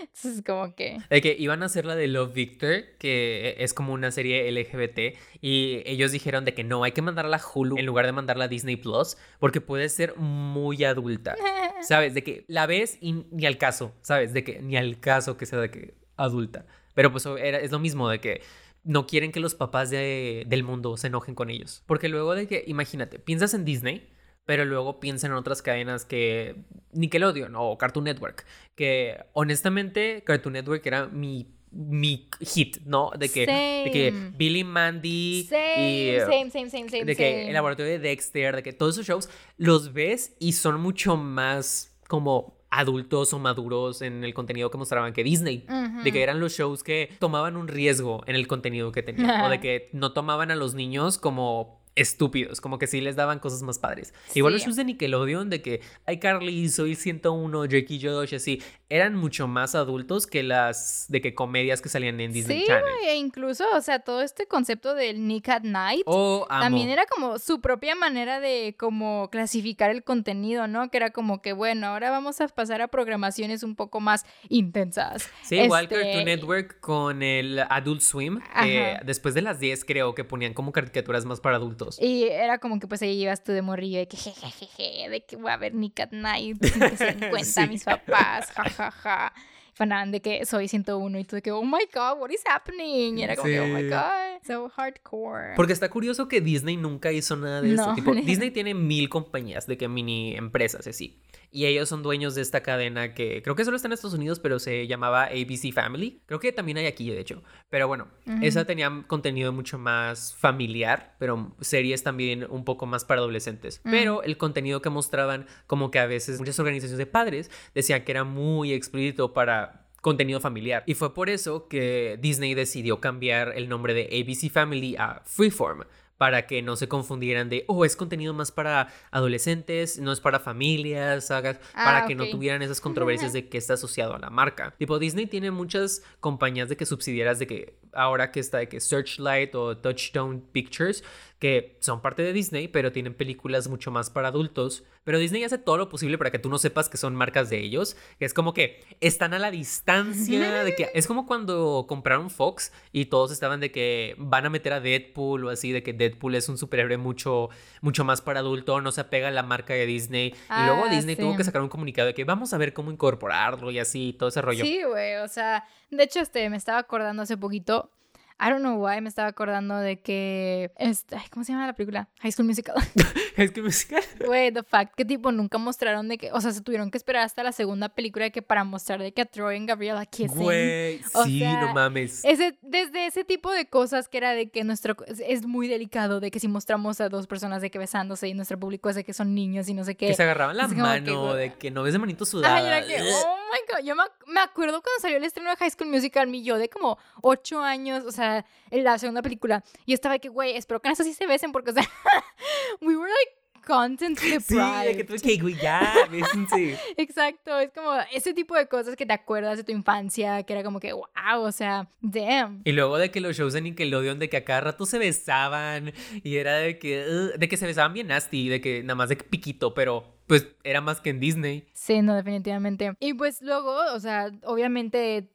Entonces como que... De que iban a hacer la de Love Victor, que es como una serie LGBT, y ellos dijeron de que no, hay que mandarla a Hulu en lugar de mandarla a Disney Plus, porque puede ser muy adulta. ¿Sabes? De que la ves y ni al caso, ¿sabes? De que ni al caso que sea de que adulta. Pero pues era, es lo mismo de que no quieren que los papás de- del mundo se enojen con ellos. Porque luego de que, imagínate, piensas en Disney, pero luego piensan en otras cadenas que Nickelodeon o Cartoon Network, que honestamente Cartoon Network era mi, mi hit, ¿no? De que, de que Same. Billy Mandy Same, y... eh, same, same, same, same, de que same. el laboratorio de Dexter, de que todos esos shows los ves y son mucho más como adultos o maduros en el contenido que mostraban que Disney. De que eran los shows que tomaban un riesgo en el contenido que tenían. o de que no tomaban a los niños como estúpidos, como que sí les daban cosas más padres. Igual los shows de Nickelodeon, de que iCarly, Soy 101, Drake y Josh, así, eran mucho más adultos que las de que comedias que salían en Disney Sí, Channel. güey, e incluso, o sea, todo este concepto del Nick at Night Oh, también era como su propia manera de como clasificar el contenido, ¿no? Que era como que, bueno, ahora vamos a pasar a programaciones un poco más intensas. Sí, igual Este, Cartoon Network con el Adult Swim, que después de las 10 creo que ponían como caricaturas más para adultos. Y era como que pues ahí ibas tú de morrillo de que jejejeje, de que voy a ver Nick at Night que se den cuenta Sí. mis papás, jajaja. Fanaban de que soy 101 y tú de que, oh my god, what is happening? Y era como que, oh my Sí. god, so hardcore. Porque está curioso que Disney nunca hizo nada de eso. No. Tipo, Disney tiene mil compañías de que mini empresas así. Y ellos son dueños de esta cadena que creo que solo está en Estados Unidos, pero se llamaba ABC Family. Creo que también hay aquí, de hecho. Pero bueno, Ujú. esa tenía contenido mucho más familiar, pero series también un poco más para adolescentes. Pero el contenido que mostraban, como que a veces muchas organizaciones de padres decían que era muy explícito para contenido familiar. Y fue por eso que Disney decidió cambiar el nombre de ABC Family a Freeform para que no se confundieran de, oh, es contenido más para adolescentes, no es para familias, hagas- Ah, para que no tuvieran esas controversias de que está asociado a la marca. Tipo, Disney tiene muchas compañías de que subsidiarias de que ahora que está de que Searchlight o Touchstone Pictures, que son parte de Disney, pero tienen películas mucho más para adultos. Pero Disney hace todo lo posible para que tú no sepas que son marcas de ellos. Es como que están a la distancia de que es como cuando compraron Fox y todos estaban de que van a meter a Deadpool o así, de que Deadpool es un superhéroe mucho, mucho más para adulto, no se apega a la marca de Disney. y luego Ah, Disney tuvo que sacar un comunicado de que vamos a ver cómo incorporarlo y así, todo ese rollo. Sí, güey, o sea, de hecho, este, me estaba acordando hace poquito, I don't know why, me estaba acordando de que, este, ay, ¿cómo se llama la película? High School Musical. es que musical. Güey, the fact que tipo nunca mostraron de que, o sea, se tuvieron que esperar hasta la segunda película de que para mostrar de que a Troy y Gabriela kissing. Güey, sí, sea, no mames. Ese, desde ese tipo de cosas que era de que nuestro es- muy delicado de que si mostramos a dos personas de que besándose y nuestro público es de que son niños y no sé qué. Que se agarraban la que, mano, de que no ves de manito sudada. y era que, oh yo me, ac- me acuerdo cuando salió el estreno de High School Musical, mi yo de como ocho años, o sea, en la segunda película, y estaba que, güey, espero que en esa sí se besen, porque, o sea, we were like content Sí, de que deprived. tú que, güey, ya, bésense. Exacto, es como ese tipo de cosas que te acuerdas de tu infancia, que era como que, wow, o sea, damn. Y luego de que los shows de Nickelodeon de que a cada rato se besaban y era de que "Ugh", de que se besaban bien nasty, de que nada más de piquito, pero pues era más que en Disney. Sí, no, definitivamente. Y pues luego, o sea, obviamente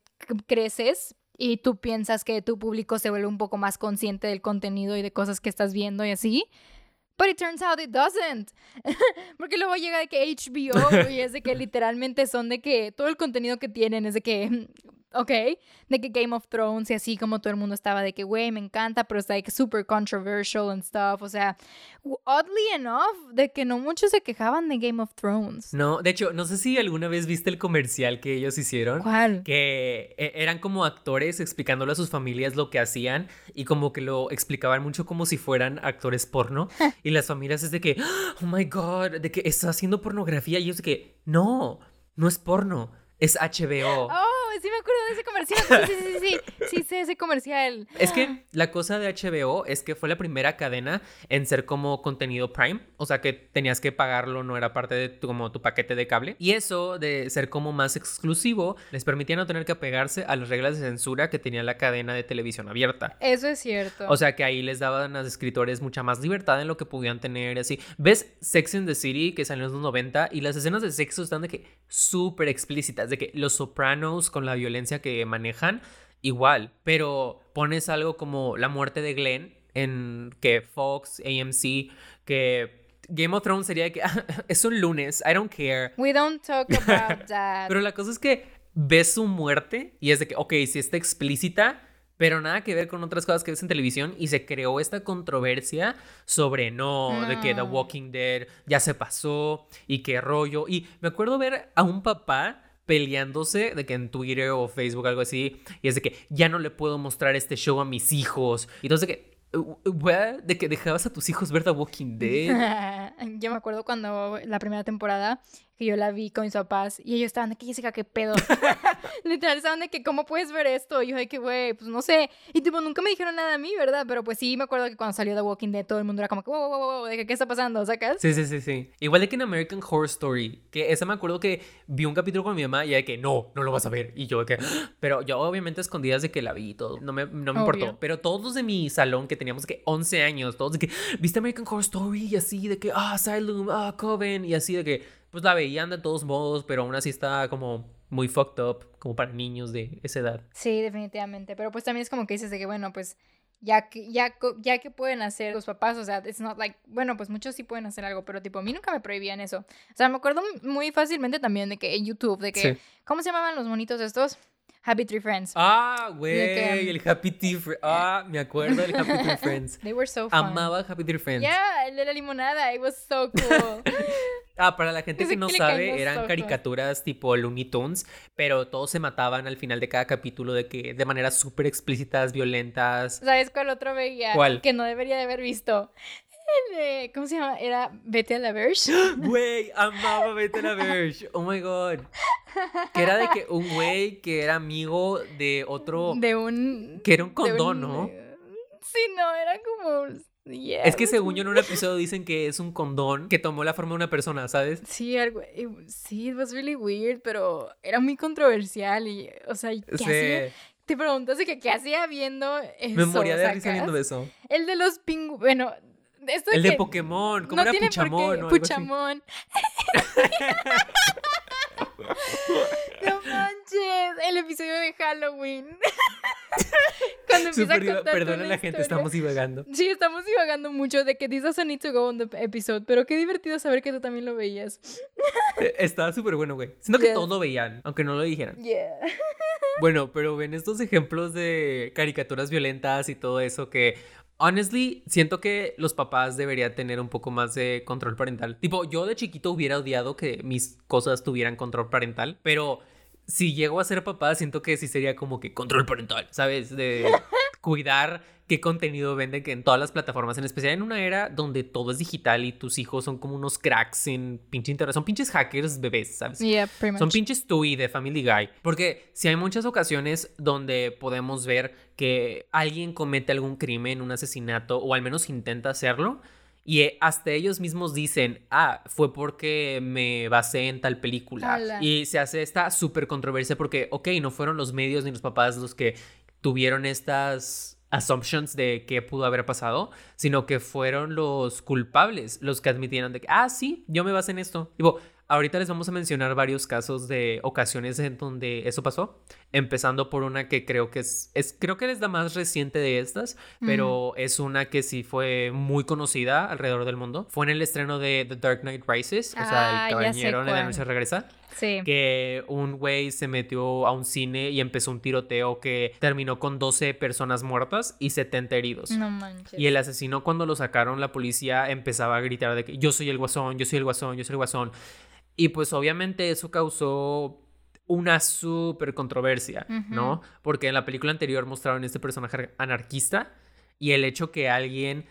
creces y tú piensas que tu público se vuelve un poco más consciente del contenido y de cosas que estás viendo y así. But it turns out it doesn't. Porque luego llega de que HBO y es de que literalmente son de que todo el contenido que tienen es de que, ok, de que Game of Thrones y así como todo el mundo estaba de que, güey, me encanta, pero está like super controversial and stuff. O sea, oddly enough, de que no muchos se quejaban de Game of Thrones. No, de hecho, no sé si alguna vez viste el comercial que ellos hicieron. ¿Cuál? que e- eran como actores explicándole a sus familias lo que hacían y como que lo explicaban mucho como si fueran actores porno y las familias es de que oh my god de que está haciendo pornografía y ellos de que no no es porno es HBO Oh, sí me acuerdo de ese comercial. Sí, sí, sí, sí. Sí, sé ese comercial. Es que la cosa de HBO es que fue la primera cadena en ser como contenido Prime, o sea que tenías que pagarlo, no era parte de tu, como tu paquete de cable. Y eso de ser como más exclusivo les permitía no tener que apegarse a las reglas de censura que tenía la cadena de televisión abierta. Eso es cierto. O sea que ahí les daban a los escritores mucha más libertad en lo que podían tener así. ¿Ves Sex in the City que salió en los 90 y las escenas de sexo están de que súper explícitas, de que los sopranos con la violencia que manejan, igual, pero pones algo como la muerte de Glenn en que Fox, AMC, que Game of Thrones sería que "Ah, es un lunes, I don't care. We don't talk about that. Pero la cosa es que ves su muerte y es de que, ok, sí está explícita, pero nada que ver con otras cosas que ves en televisión y se creó esta controversia sobre no, de que The No. Walking Dead ya se pasó y qué rollo. Y me acuerdo ver a un papá peleándose de que en Twitter o Facebook algo así y es de que ya no le puedo mostrar este show a mis hijos y entonces de que "Uh, what? de que dejabas a tus hijos ver The Walking Dead yo me acuerdo cuando la primera temporada que yo la vi con mis papás y ellos estaban de que Jessica, qué pedo. Literal, estaban de que, ¿cómo puedes ver esto? Y yo de que, güey, pues no sé. Y tipo, nunca me dijeron nada a mí, ¿verdad? Pero pues sí, me acuerdo que cuando salió The Walking Dead todo el mundo era como que, wow, wow, wow, de que, ¿qué está pasando? ¿Sacas? Sí, sí, sí, sí. Igual de que en American Horror Story, que esa me acuerdo que vi un capítulo con mi mamá y de que no, no lo vas a ver. Y yo de que, "Ah". pero yo obviamente escondidas de que la vi y todo, no me, no me importó. Pero todos los de mi salón que teníamos que 11 años, todos de que, ¿viste American Horror Story? Y así de que, ah, Asylum, ah, Coven, y así de que, pues la veían de todos modos, pero aún así está como muy fucked up, como para niños de esa edad. Sí, definitivamente. Pero pues también es como que dices de que, bueno, pues ya que, ya, ya que pueden hacer los papás, o sea, it's not like, bueno, pues muchos sí pueden hacer algo, pero tipo, a mí nunca me prohibían eso. O sea, me acuerdo muy fácilmente también de que en YouTube, de que, Sí. ¿cómo se llamaban los monitos estos? Happy Tree Friends. Ah, güey, que- el Happy Tree Friends. Ah, me acuerdo del Happy Tree Friends. They were so fun. Amaba Happy Tree Friends. Yeah, el de la limonada, it was so cool. Ah, para la gente que no sabe, eran caricaturas tipo Looney Tunes, pero todos se mataban al final de cada capítulo de que de maneras súper explícitas, violentas. ¿Sabes cuál otro veía? ¿Cuál? Que no debería de haber visto. De, ¿cómo se llama? Era Vete a la Verge. Güey, amaba Betty la Verge. Oh my god. Que era de que un güey que era amigo de otro. De un... Que era un condón, un- ¿no? Sí, no, era como... yeah, Es que según yo en un episodio dicen que es un condón que tomó la forma de una persona, ¿sabes? Sí, algo, it- sí, it was really weird, pero era muy controversial y, o sea, ¿qué hacía? Te preguntas de que qué hacía viendo eso, Me moría de risa viendo eso. El de los pingüinos, bueno, esto El de Pokémon, como no era tiene por qué- Puchamón. Puchamón. no manches, el episodio de Halloween. Cuando empieza Súper a contar Perdona la gente, estamos divagando. Sí, estamos divagando mucho de que this doesn't need to go on the episode, pero qué divertido saber que tú también lo veías. Eh, Estaba súper bueno, güey. Siento que Yes. todos lo veían, aunque no lo dijeran. Yeah. Bueno, pero ven estos ejemplos de caricaturas violentas y todo eso que, honestly, siento que los papás deberían tener un poco más de control parental. Tipo, yo de chiquito hubiera odiado que mis cosas tuvieran control parental, pero si llego a ser papá, siento que sí sería como que control parental, ¿sabes? De cuidar qué contenido venden que en todas las plataformas, en especial en una era donde todo es digital y tus hijos son como unos cracks en pinche internet, son pinches hackers bebés, ¿sabes? Yeah, pretty much. Son pinches Stewie de Family Guy. Porque si hay muchas ocasiones donde podemos ver que alguien comete algún crimen, un asesinato, o al menos intenta hacerlo, y eh, hasta ellos mismos dicen, ah, fue porque me basé en tal película. Y se hace esta súper controversia porque, ok, no fueron los medios ni los papás los que tuvieron estas assumptions de qué pudo haber pasado, sino que fueron los culpables los que admitieron de que, ah, sí, yo me basé en esto. Tipo, ahorita les vamos a mencionar varios casos de ocasiones en donde eso pasó, empezando por una que creo que es, es creo que es la más reciente de estas, pero es una que sí fue muy conocida alrededor del mundo. Fue en el estreno de The Dark Knight Rises, o sea, Ah, el sé caballero la cuál. noche regresa Sí. que un güey se metió a un cine y empezó un tiroteo que terminó con 12 personas muertas y 70 heridos. No manches. Y el asesino cuando lo sacaron la policía empezaba a gritar de que yo soy el guasón, yo soy el guasón, yo soy el guasón. Y pues obviamente eso causó una súper controversia, ¿no? Porque en la película anterior mostraron este personaje anarquista y el hecho que alguien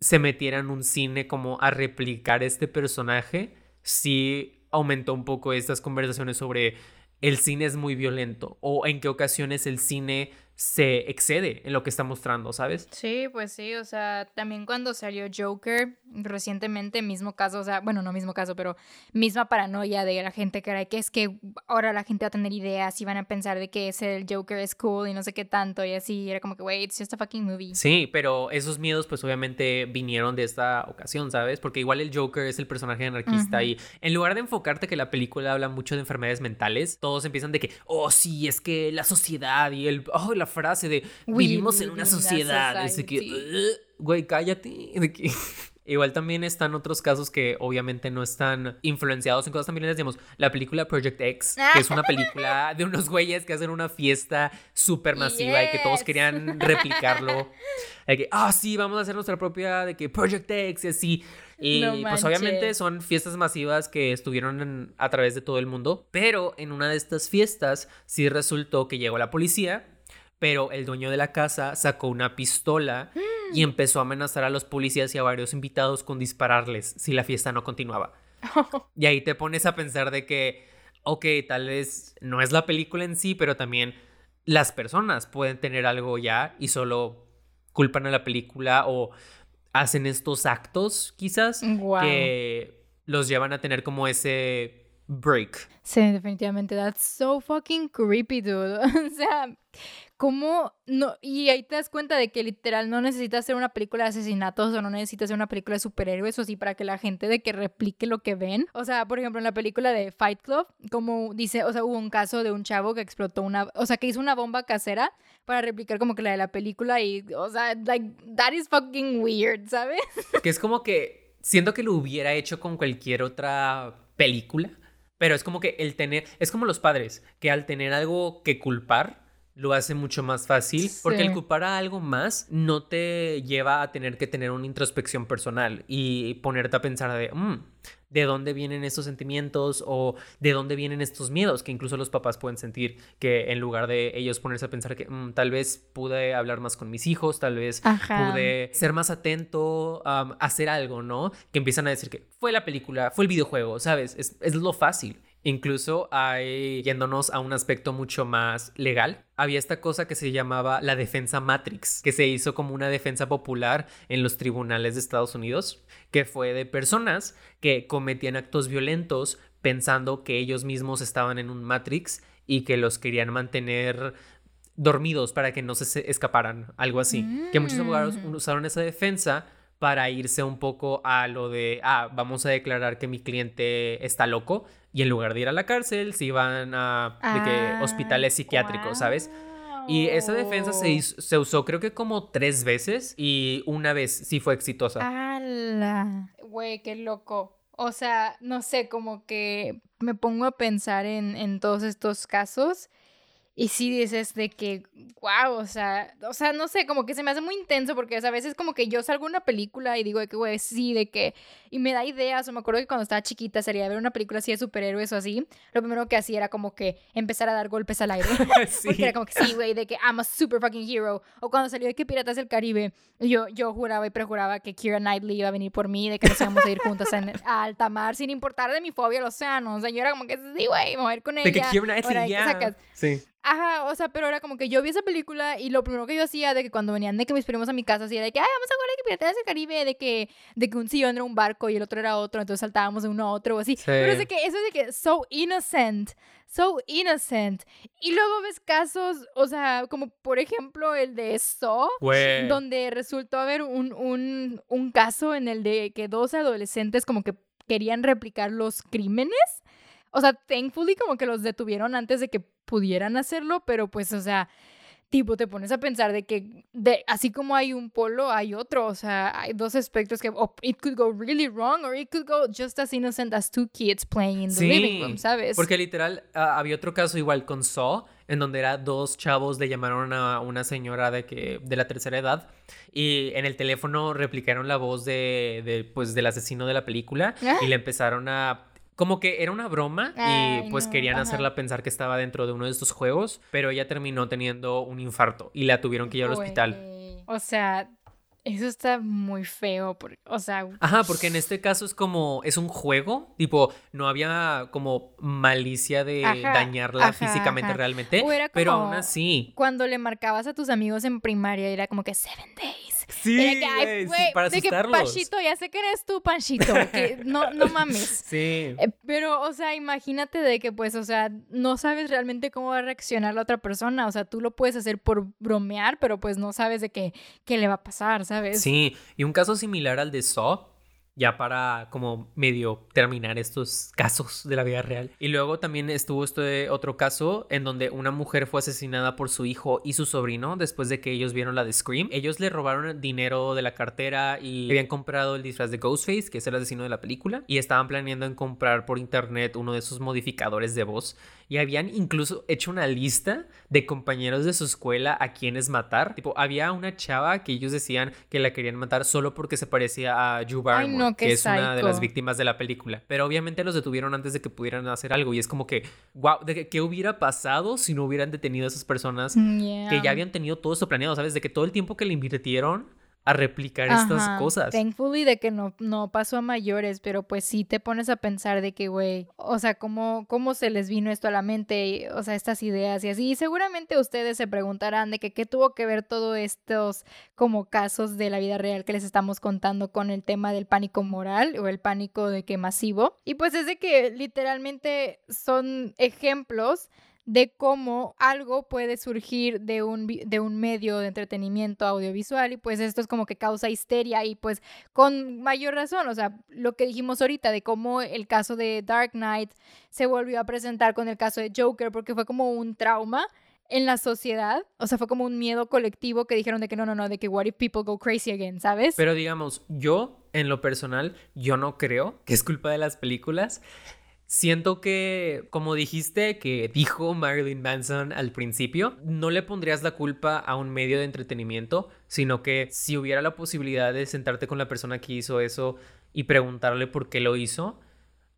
se metiera en un cine como a replicar este personaje, sí aumentó un poco estas conversaciones sobre el cine es muy violento o en qué ocasiones el cine se excede en lo que está mostrando, ¿sabes? Sí, pues sí, o sea, también cuando salió Joker, recientemente, mismo caso, o sea, bueno, no mismo caso, pero misma paranoia de la gente que era que es que ahora la gente va a tener ideas y van a pensar de que ese el Joker es cool y no sé qué tanto y así, era como que, wait, it's just a fucking movie. Sí, pero esos miedos pues obviamente vinieron de esta ocasión, ¿sabes? Porque igual el Joker es el personaje anarquista y en lugar de enfocarte que la película habla mucho de enfermedades mentales, todos empiezan de que, oh sí, es que la sociedad y el, oh, la frase de vivimos en una sociedad, es que, society. "Ugh, güey, cállate, de que... Igual también están otros casos que obviamente no están influenciados en cosas también les digamos la película Project X, que es una película de unos güeyes que hacen una fiesta súper masiva y que todos querían replicarlo. De que, ah, sí, vamos a hacer nuestra propia, de que Project X y así. Y No pues obviamente son fiestas masivas que estuvieron en- a través de todo el mundo. Pero en una de estas fiestas sí resultó que llegó la policía. Pero el dueño de la casa sacó una pistola y empezó a amenazar a los policías y a varios invitados con dispararles si la fiesta no continuaba. Y ahí te pones a pensar de que, ok, tal vez no es la película en sí, pero también las personas pueden tener algo ya y solo culpan a la película o hacen estos actos quizás que los llevan a tener como ese break. Sí, definitivamente. That's so fucking creepy, dude. O sea, ¿cómo no? Y ahí te das cuenta de que literal no necesitas hacer una película de asesinatos o no necesitas hacer una película de superhéroes o sí para que la gente de que replique lo que ven. O sea, por ejemplo, en la película de Fight Club, como dice, o sea, hubo un caso de un chavo que explotó una, o sea, que hizo una bomba casera para replicar como que la de la película y, o sea, like, that is fucking weird, ¿sabes? Que es como que siento que lo hubiera hecho con cualquier otra película, pero es como que el tener, es como los padres, que al tener algo que culpar, lo hace mucho más fácil, porque el culpar a algo más no te lleva a tener que tener una introspección personal y ponerte a pensar de, "Mm, ¿de dónde vienen estos sentimientos o de dónde vienen estos miedos? Que incluso los papás pueden sentir que en lugar de ellos ponerse a pensar que "Mm, tal vez pude hablar más con mis hijos, tal vez Ajá. pude ser más atento, um, hacer algo, ¿no? Que empiezan a decir que fue la película, fue el videojuego, ¿sabes? Es, es lo fácil. Incluso hay, yéndonos a un aspecto mucho más legal, había esta cosa que se llamaba la defensa Matrix, que se hizo como una defensa popular en los tribunales de Estados Unidos, que fue de personas que cometían actos violentos pensando que ellos mismos estaban en un Matrix y que los querían mantener dormidos para que no se escaparan, algo así. Que muchos abogados Mm. usaron esa defensa para irse un poco a lo de, ah, vamos a declarar que mi cliente está loco y en lugar de ir a la cárcel se iban a de que, Ah, hospitales psiquiátricos, ¿sabes? Y esa defensa se, hizo- se usó creo que como tres veces y una vez sí fue exitosa. ¡Hala! Güey, qué loco. O sea, no sé, como que me pongo a pensar en, en todos estos casos y sí dices de que, wow, o sea, o sea, no sé, como que se me hace muy intenso porque o sea, a veces como que yo salgo a una película y digo de que, güey, sí, de que, y me da ideas, o me acuerdo que cuando estaba chiquita sería ver una película así de superhéroes o así, lo primero que hacía era como que empezar a dar golpes al aire. Sí. Porque era como que sí, güey, de que I'm a super fucking hero. O cuando salió de que Piratas del Caribe, yo, yo juraba y prejuraba que Kira Knightley iba a venir por mí, de que nos íbamos a ir juntas en- a alta mar, sin importar de mi fobia al océano. O sea, yo era como que sí, güey, me voy a ir con ella. De que Knightley, ya. sacas- Sí. Ajá, o sea, pero era como que yo vi esa película y lo primero que yo hacía de que cuando venían de que mis primos a mi casa, así era de que, ay, vamos a jugar de que Piratas del Caribe, de que, de que un sillón era un barco y el otro era otro, entonces saltábamos de uno a otro o así. Pero es de Sí. que eso es de que so innocent, so innocent. Y luego ves casos, o sea, como por ejemplo el de Saw, Güey. donde resultó haber un, un, un caso en el de que dos adolescentes como que querían replicar los crímenes. O sea, thankfully como que los detuvieron antes de que pudieran hacerlo, pero pues, o sea, tipo, te pones a pensar de que de, así como hay un polo, hay otro. O sea, hay dos aspectos que it could go really wrong or it could go just as innocent as two kids playing in the Sí, living room, ¿sabes? Porque literal, ah, había otro caso igual con Saw, en donde era dos chavos le llamaron a una señora de que de la tercera edad y en el teléfono replicaron la voz de, de, pues del asesino de la película Ah. y le empezaron a como que era una broma y pues no, querían ajá. hacerla pensar que estaba dentro de uno de estos juegos, pero ella terminó teniendo un infarto y la tuvieron que llevar al hospital. O sea, eso está muy feo. Porque, o sea, Ajá, porque en este caso es como, es un juego, tipo, no había como malicia de Ajá, dañarla ajá, físicamente ajá. realmente, O era pero aún así. cuando le marcabas a tus amigos en primaria, era como que seven days. Sí, Era que, ay, güey, sí, güey, para de que. Panchito, ya sé que eres tú, Panchito. Que no, no mames. Sí. Eh, Pero, o sea, imagínate de que, pues, o sea, no sabes realmente cómo va a reaccionar la otra persona. O sea, tú lo puedes hacer por bromear, pero pues no sabes de qué, qué le va a pasar, ¿sabes? Sí, y un caso similar al de Saw, ya para como medio terminar estos casos de la vida real. Y luego también estuvo este otro caso en donde una mujer fue asesinada por su hijo y su sobrino después de que ellos vieron la de Scream. Ellos le robaron dinero de la cartera y habían comprado el disfraz de Ghostface, que es el asesino de la película, y estaban planeando en comprar por internet uno de esos modificadores de voz y habían incluso hecho una lista de compañeros de su escuela a quienes matar. Tipo, había una chava que ellos decían que la querían matar solo porque se parecía a Drew Barrymore, no, que es una de psycho. las víctimas de la película. Pero obviamente los detuvieron antes de que pudieran hacer algo y es como que, wow, de que, ¿qué hubiera pasado si no hubieran detenido a esas personas Yeah. que ya habían tenido todo esto planeado, ¿sabes? De que todo el tiempo que le invirtieron a replicar estas cosas. Thankfully de que no, no pasó a mayores, pero pues sí te pones a pensar de que, güey, o sea, ¿cómo, cómo se les vino esto a la mente, o sea, estas ideas y así. Y seguramente ustedes se preguntarán de que qué tuvo que ver todos estos como casos de la vida real que les estamos contando con el tema del pánico moral o el pánico de que masivo. Y pues es de que literalmente son ejemplos de cómo algo puede surgir de un, de un medio de entretenimiento audiovisual y pues esto es como que causa histeria y pues con mayor razón, o sea, lo que dijimos ahorita de cómo el caso de Dark Knight se volvió a presentar con el caso de Joker porque fue como un trauma en la sociedad, o sea, fue como un miedo colectivo que dijeron de que no, no, no, de que what if people go crazy again, ¿sabes? Pero digamos, yo en lo personal, yo no creo que es culpa de las películas. Siento que, como dijiste, que dijo Marilyn Manson al principio, no le pondrías la culpa a un medio de entretenimiento, sino que si hubiera la posibilidad de sentarte con la persona que hizo eso y preguntarle por qué lo hizo,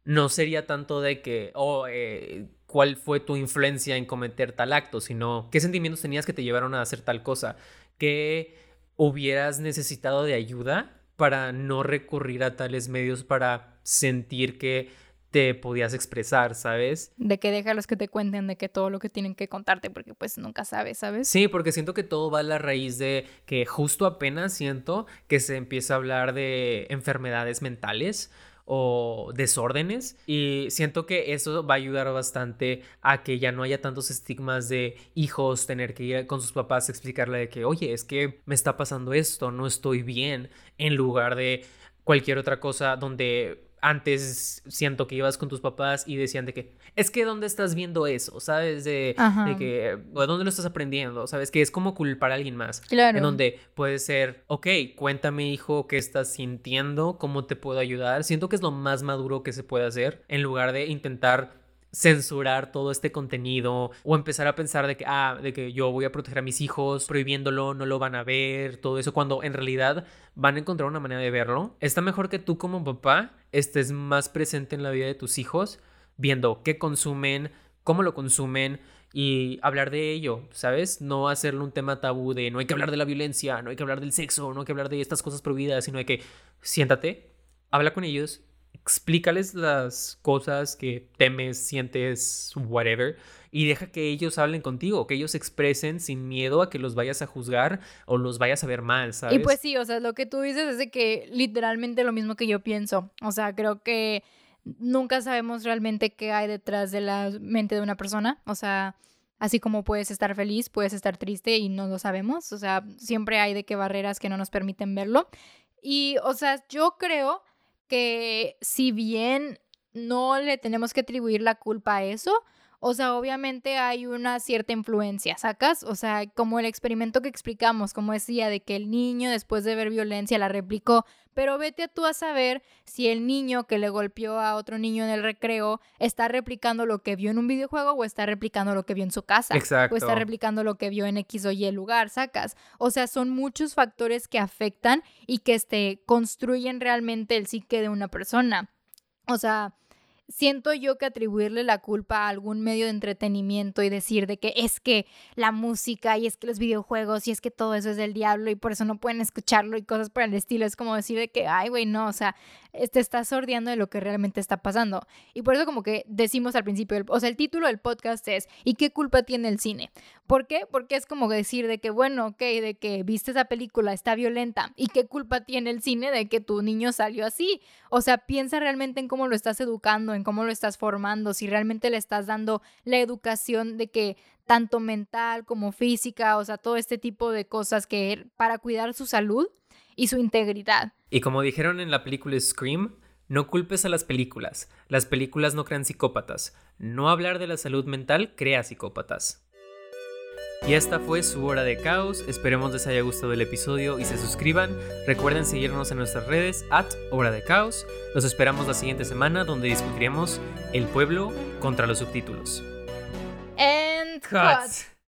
no sería tanto de que, oh, eh, cuál fue tu influencia en cometer tal acto, sino qué sentimientos tenías que te llevaron a hacer tal cosa, qué hubieras necesitado de ayuda para no recurrir a tales medios para sentir que te podías expresar, ¿sabes? De que déjalos que te cuenten de que todo lo que tienen que contarte porque pues nunca sabes, ¿sabes? Sí, porque siento que todo va a la raíz de que justo apenas siento que se empieza a hablar de enfermedades mentales o desórdenes y siento que eso va a ayudar bastante a que ya no haya tantos estigmas de hijos tener que ir con sus papás a explicarle de que oye es que me está pasando esto no estoy bien en lugar de cualquier otra cosa donde antes siento que ibas con tus papás y decían de que, es que ¿dónde estás viendo eso? ¿Sabes? De, de que, ¿o dónde lo estás aprendiendo? ¿Sabes? Que es como culpar a alguien más. Claro. En donde puede ser, ok, cuéntame hijo, ¿qué estás sintiendo? ¿Cómo te puedo ayudar? Siento que es lo más maduro que se puede hacer en lugar de intentar censurar todo este contenido o empezar a pensar de que, ah, de que yo voy a proteger a mis hijos prohibiéndolo, no lo van a ver, todo eso, cuando en realidad van a encontrar una manera de verlo. Está mejor que tú como papá estés más presente en la vida de tus hijos, viendo qué consumen, cómo lo consumen y hablar de ello, ¿sabes? No hacerlo un tema tabú de no hay que hablar de la violencia, no hay que hablar del sexo, no hay que hablar de estas cosas prohibidas, sino de que siéntate, habla con ellos explícales las cosas que temes, sientes, whatever, y deja que ellos hablen contigo, que ellos expresen sin miedo a que los vayas a juzgar o los vayas a ver mal, ¿sabes? Y pues sí, o sea, lo que tú dices es de que literalmente lo mismo que yo pienso. O sea, creo que nunca sabemos realmente qué hay detrás de la mente de una persona. O sea, así como puedes estar feliz, puedes estar triste y no lo sabemos. O sea, siempre hay de qué barreras que no nos permiten verlo. Y, o sea, yo creo que si bien no le tenemos que atribuir la culpa a eso, o sea, obviamente hay una cierta influencia, ¿sacas? O sea, como el experimento que explicamos, como decía, de que el niño después de ver violencia la replicó, pero vete a tú a saber si el niño que le golpeó a otro niño en el recreo está replicando lo que vio en un videojuego o está replicando lo que vio en su casa. Exacto. O está replicando lo que vio en X o Y lugar, sacas. O sea, son muchos factores que afectan y que este, construyen realmente el psique de una persona. O sea, siento yo que atribuirle la culpa a algún medio de entretenimiento y decir de que es que la música y es que los videojuegos y es que todo eso es del diablo y por eso no pueden escucharlo y cosas por el estilo, es como decir de que, ay, güey, no, o sea, te estás sordeando de lo que realmente está pasando. Y por eso como que decimos al principio, o sea, el título del podcast es ¿y qué culpa tiene el cine? ¿Por qué? Porque es como decir de que, bueno, ok, de que viste esa película, está violenta. ¿Y qué culpa tiene el cine de que tu niño salió así? O sea, piensa realmente en cómo lo estás educando, en cómo lo estás formando, si realmente le estás dando la educación de que tanto mental como física, o sea, todo este tipo de cosas que para cuidar su salud y su integridad. Y como dijeron en la película Scream, no culpes a las películas. Las películas no crean psicópatas. No hablar de la salud mental crea psicópatas. Y esta fue su hora de caos. Esperemos les haya gustado el episodio y se suscriban. Recuerden seguirnos en nuestras redes at hora de caos. Los esperamos la siguiente semana donde discutiremos el pueblo contra los subtítulos. And.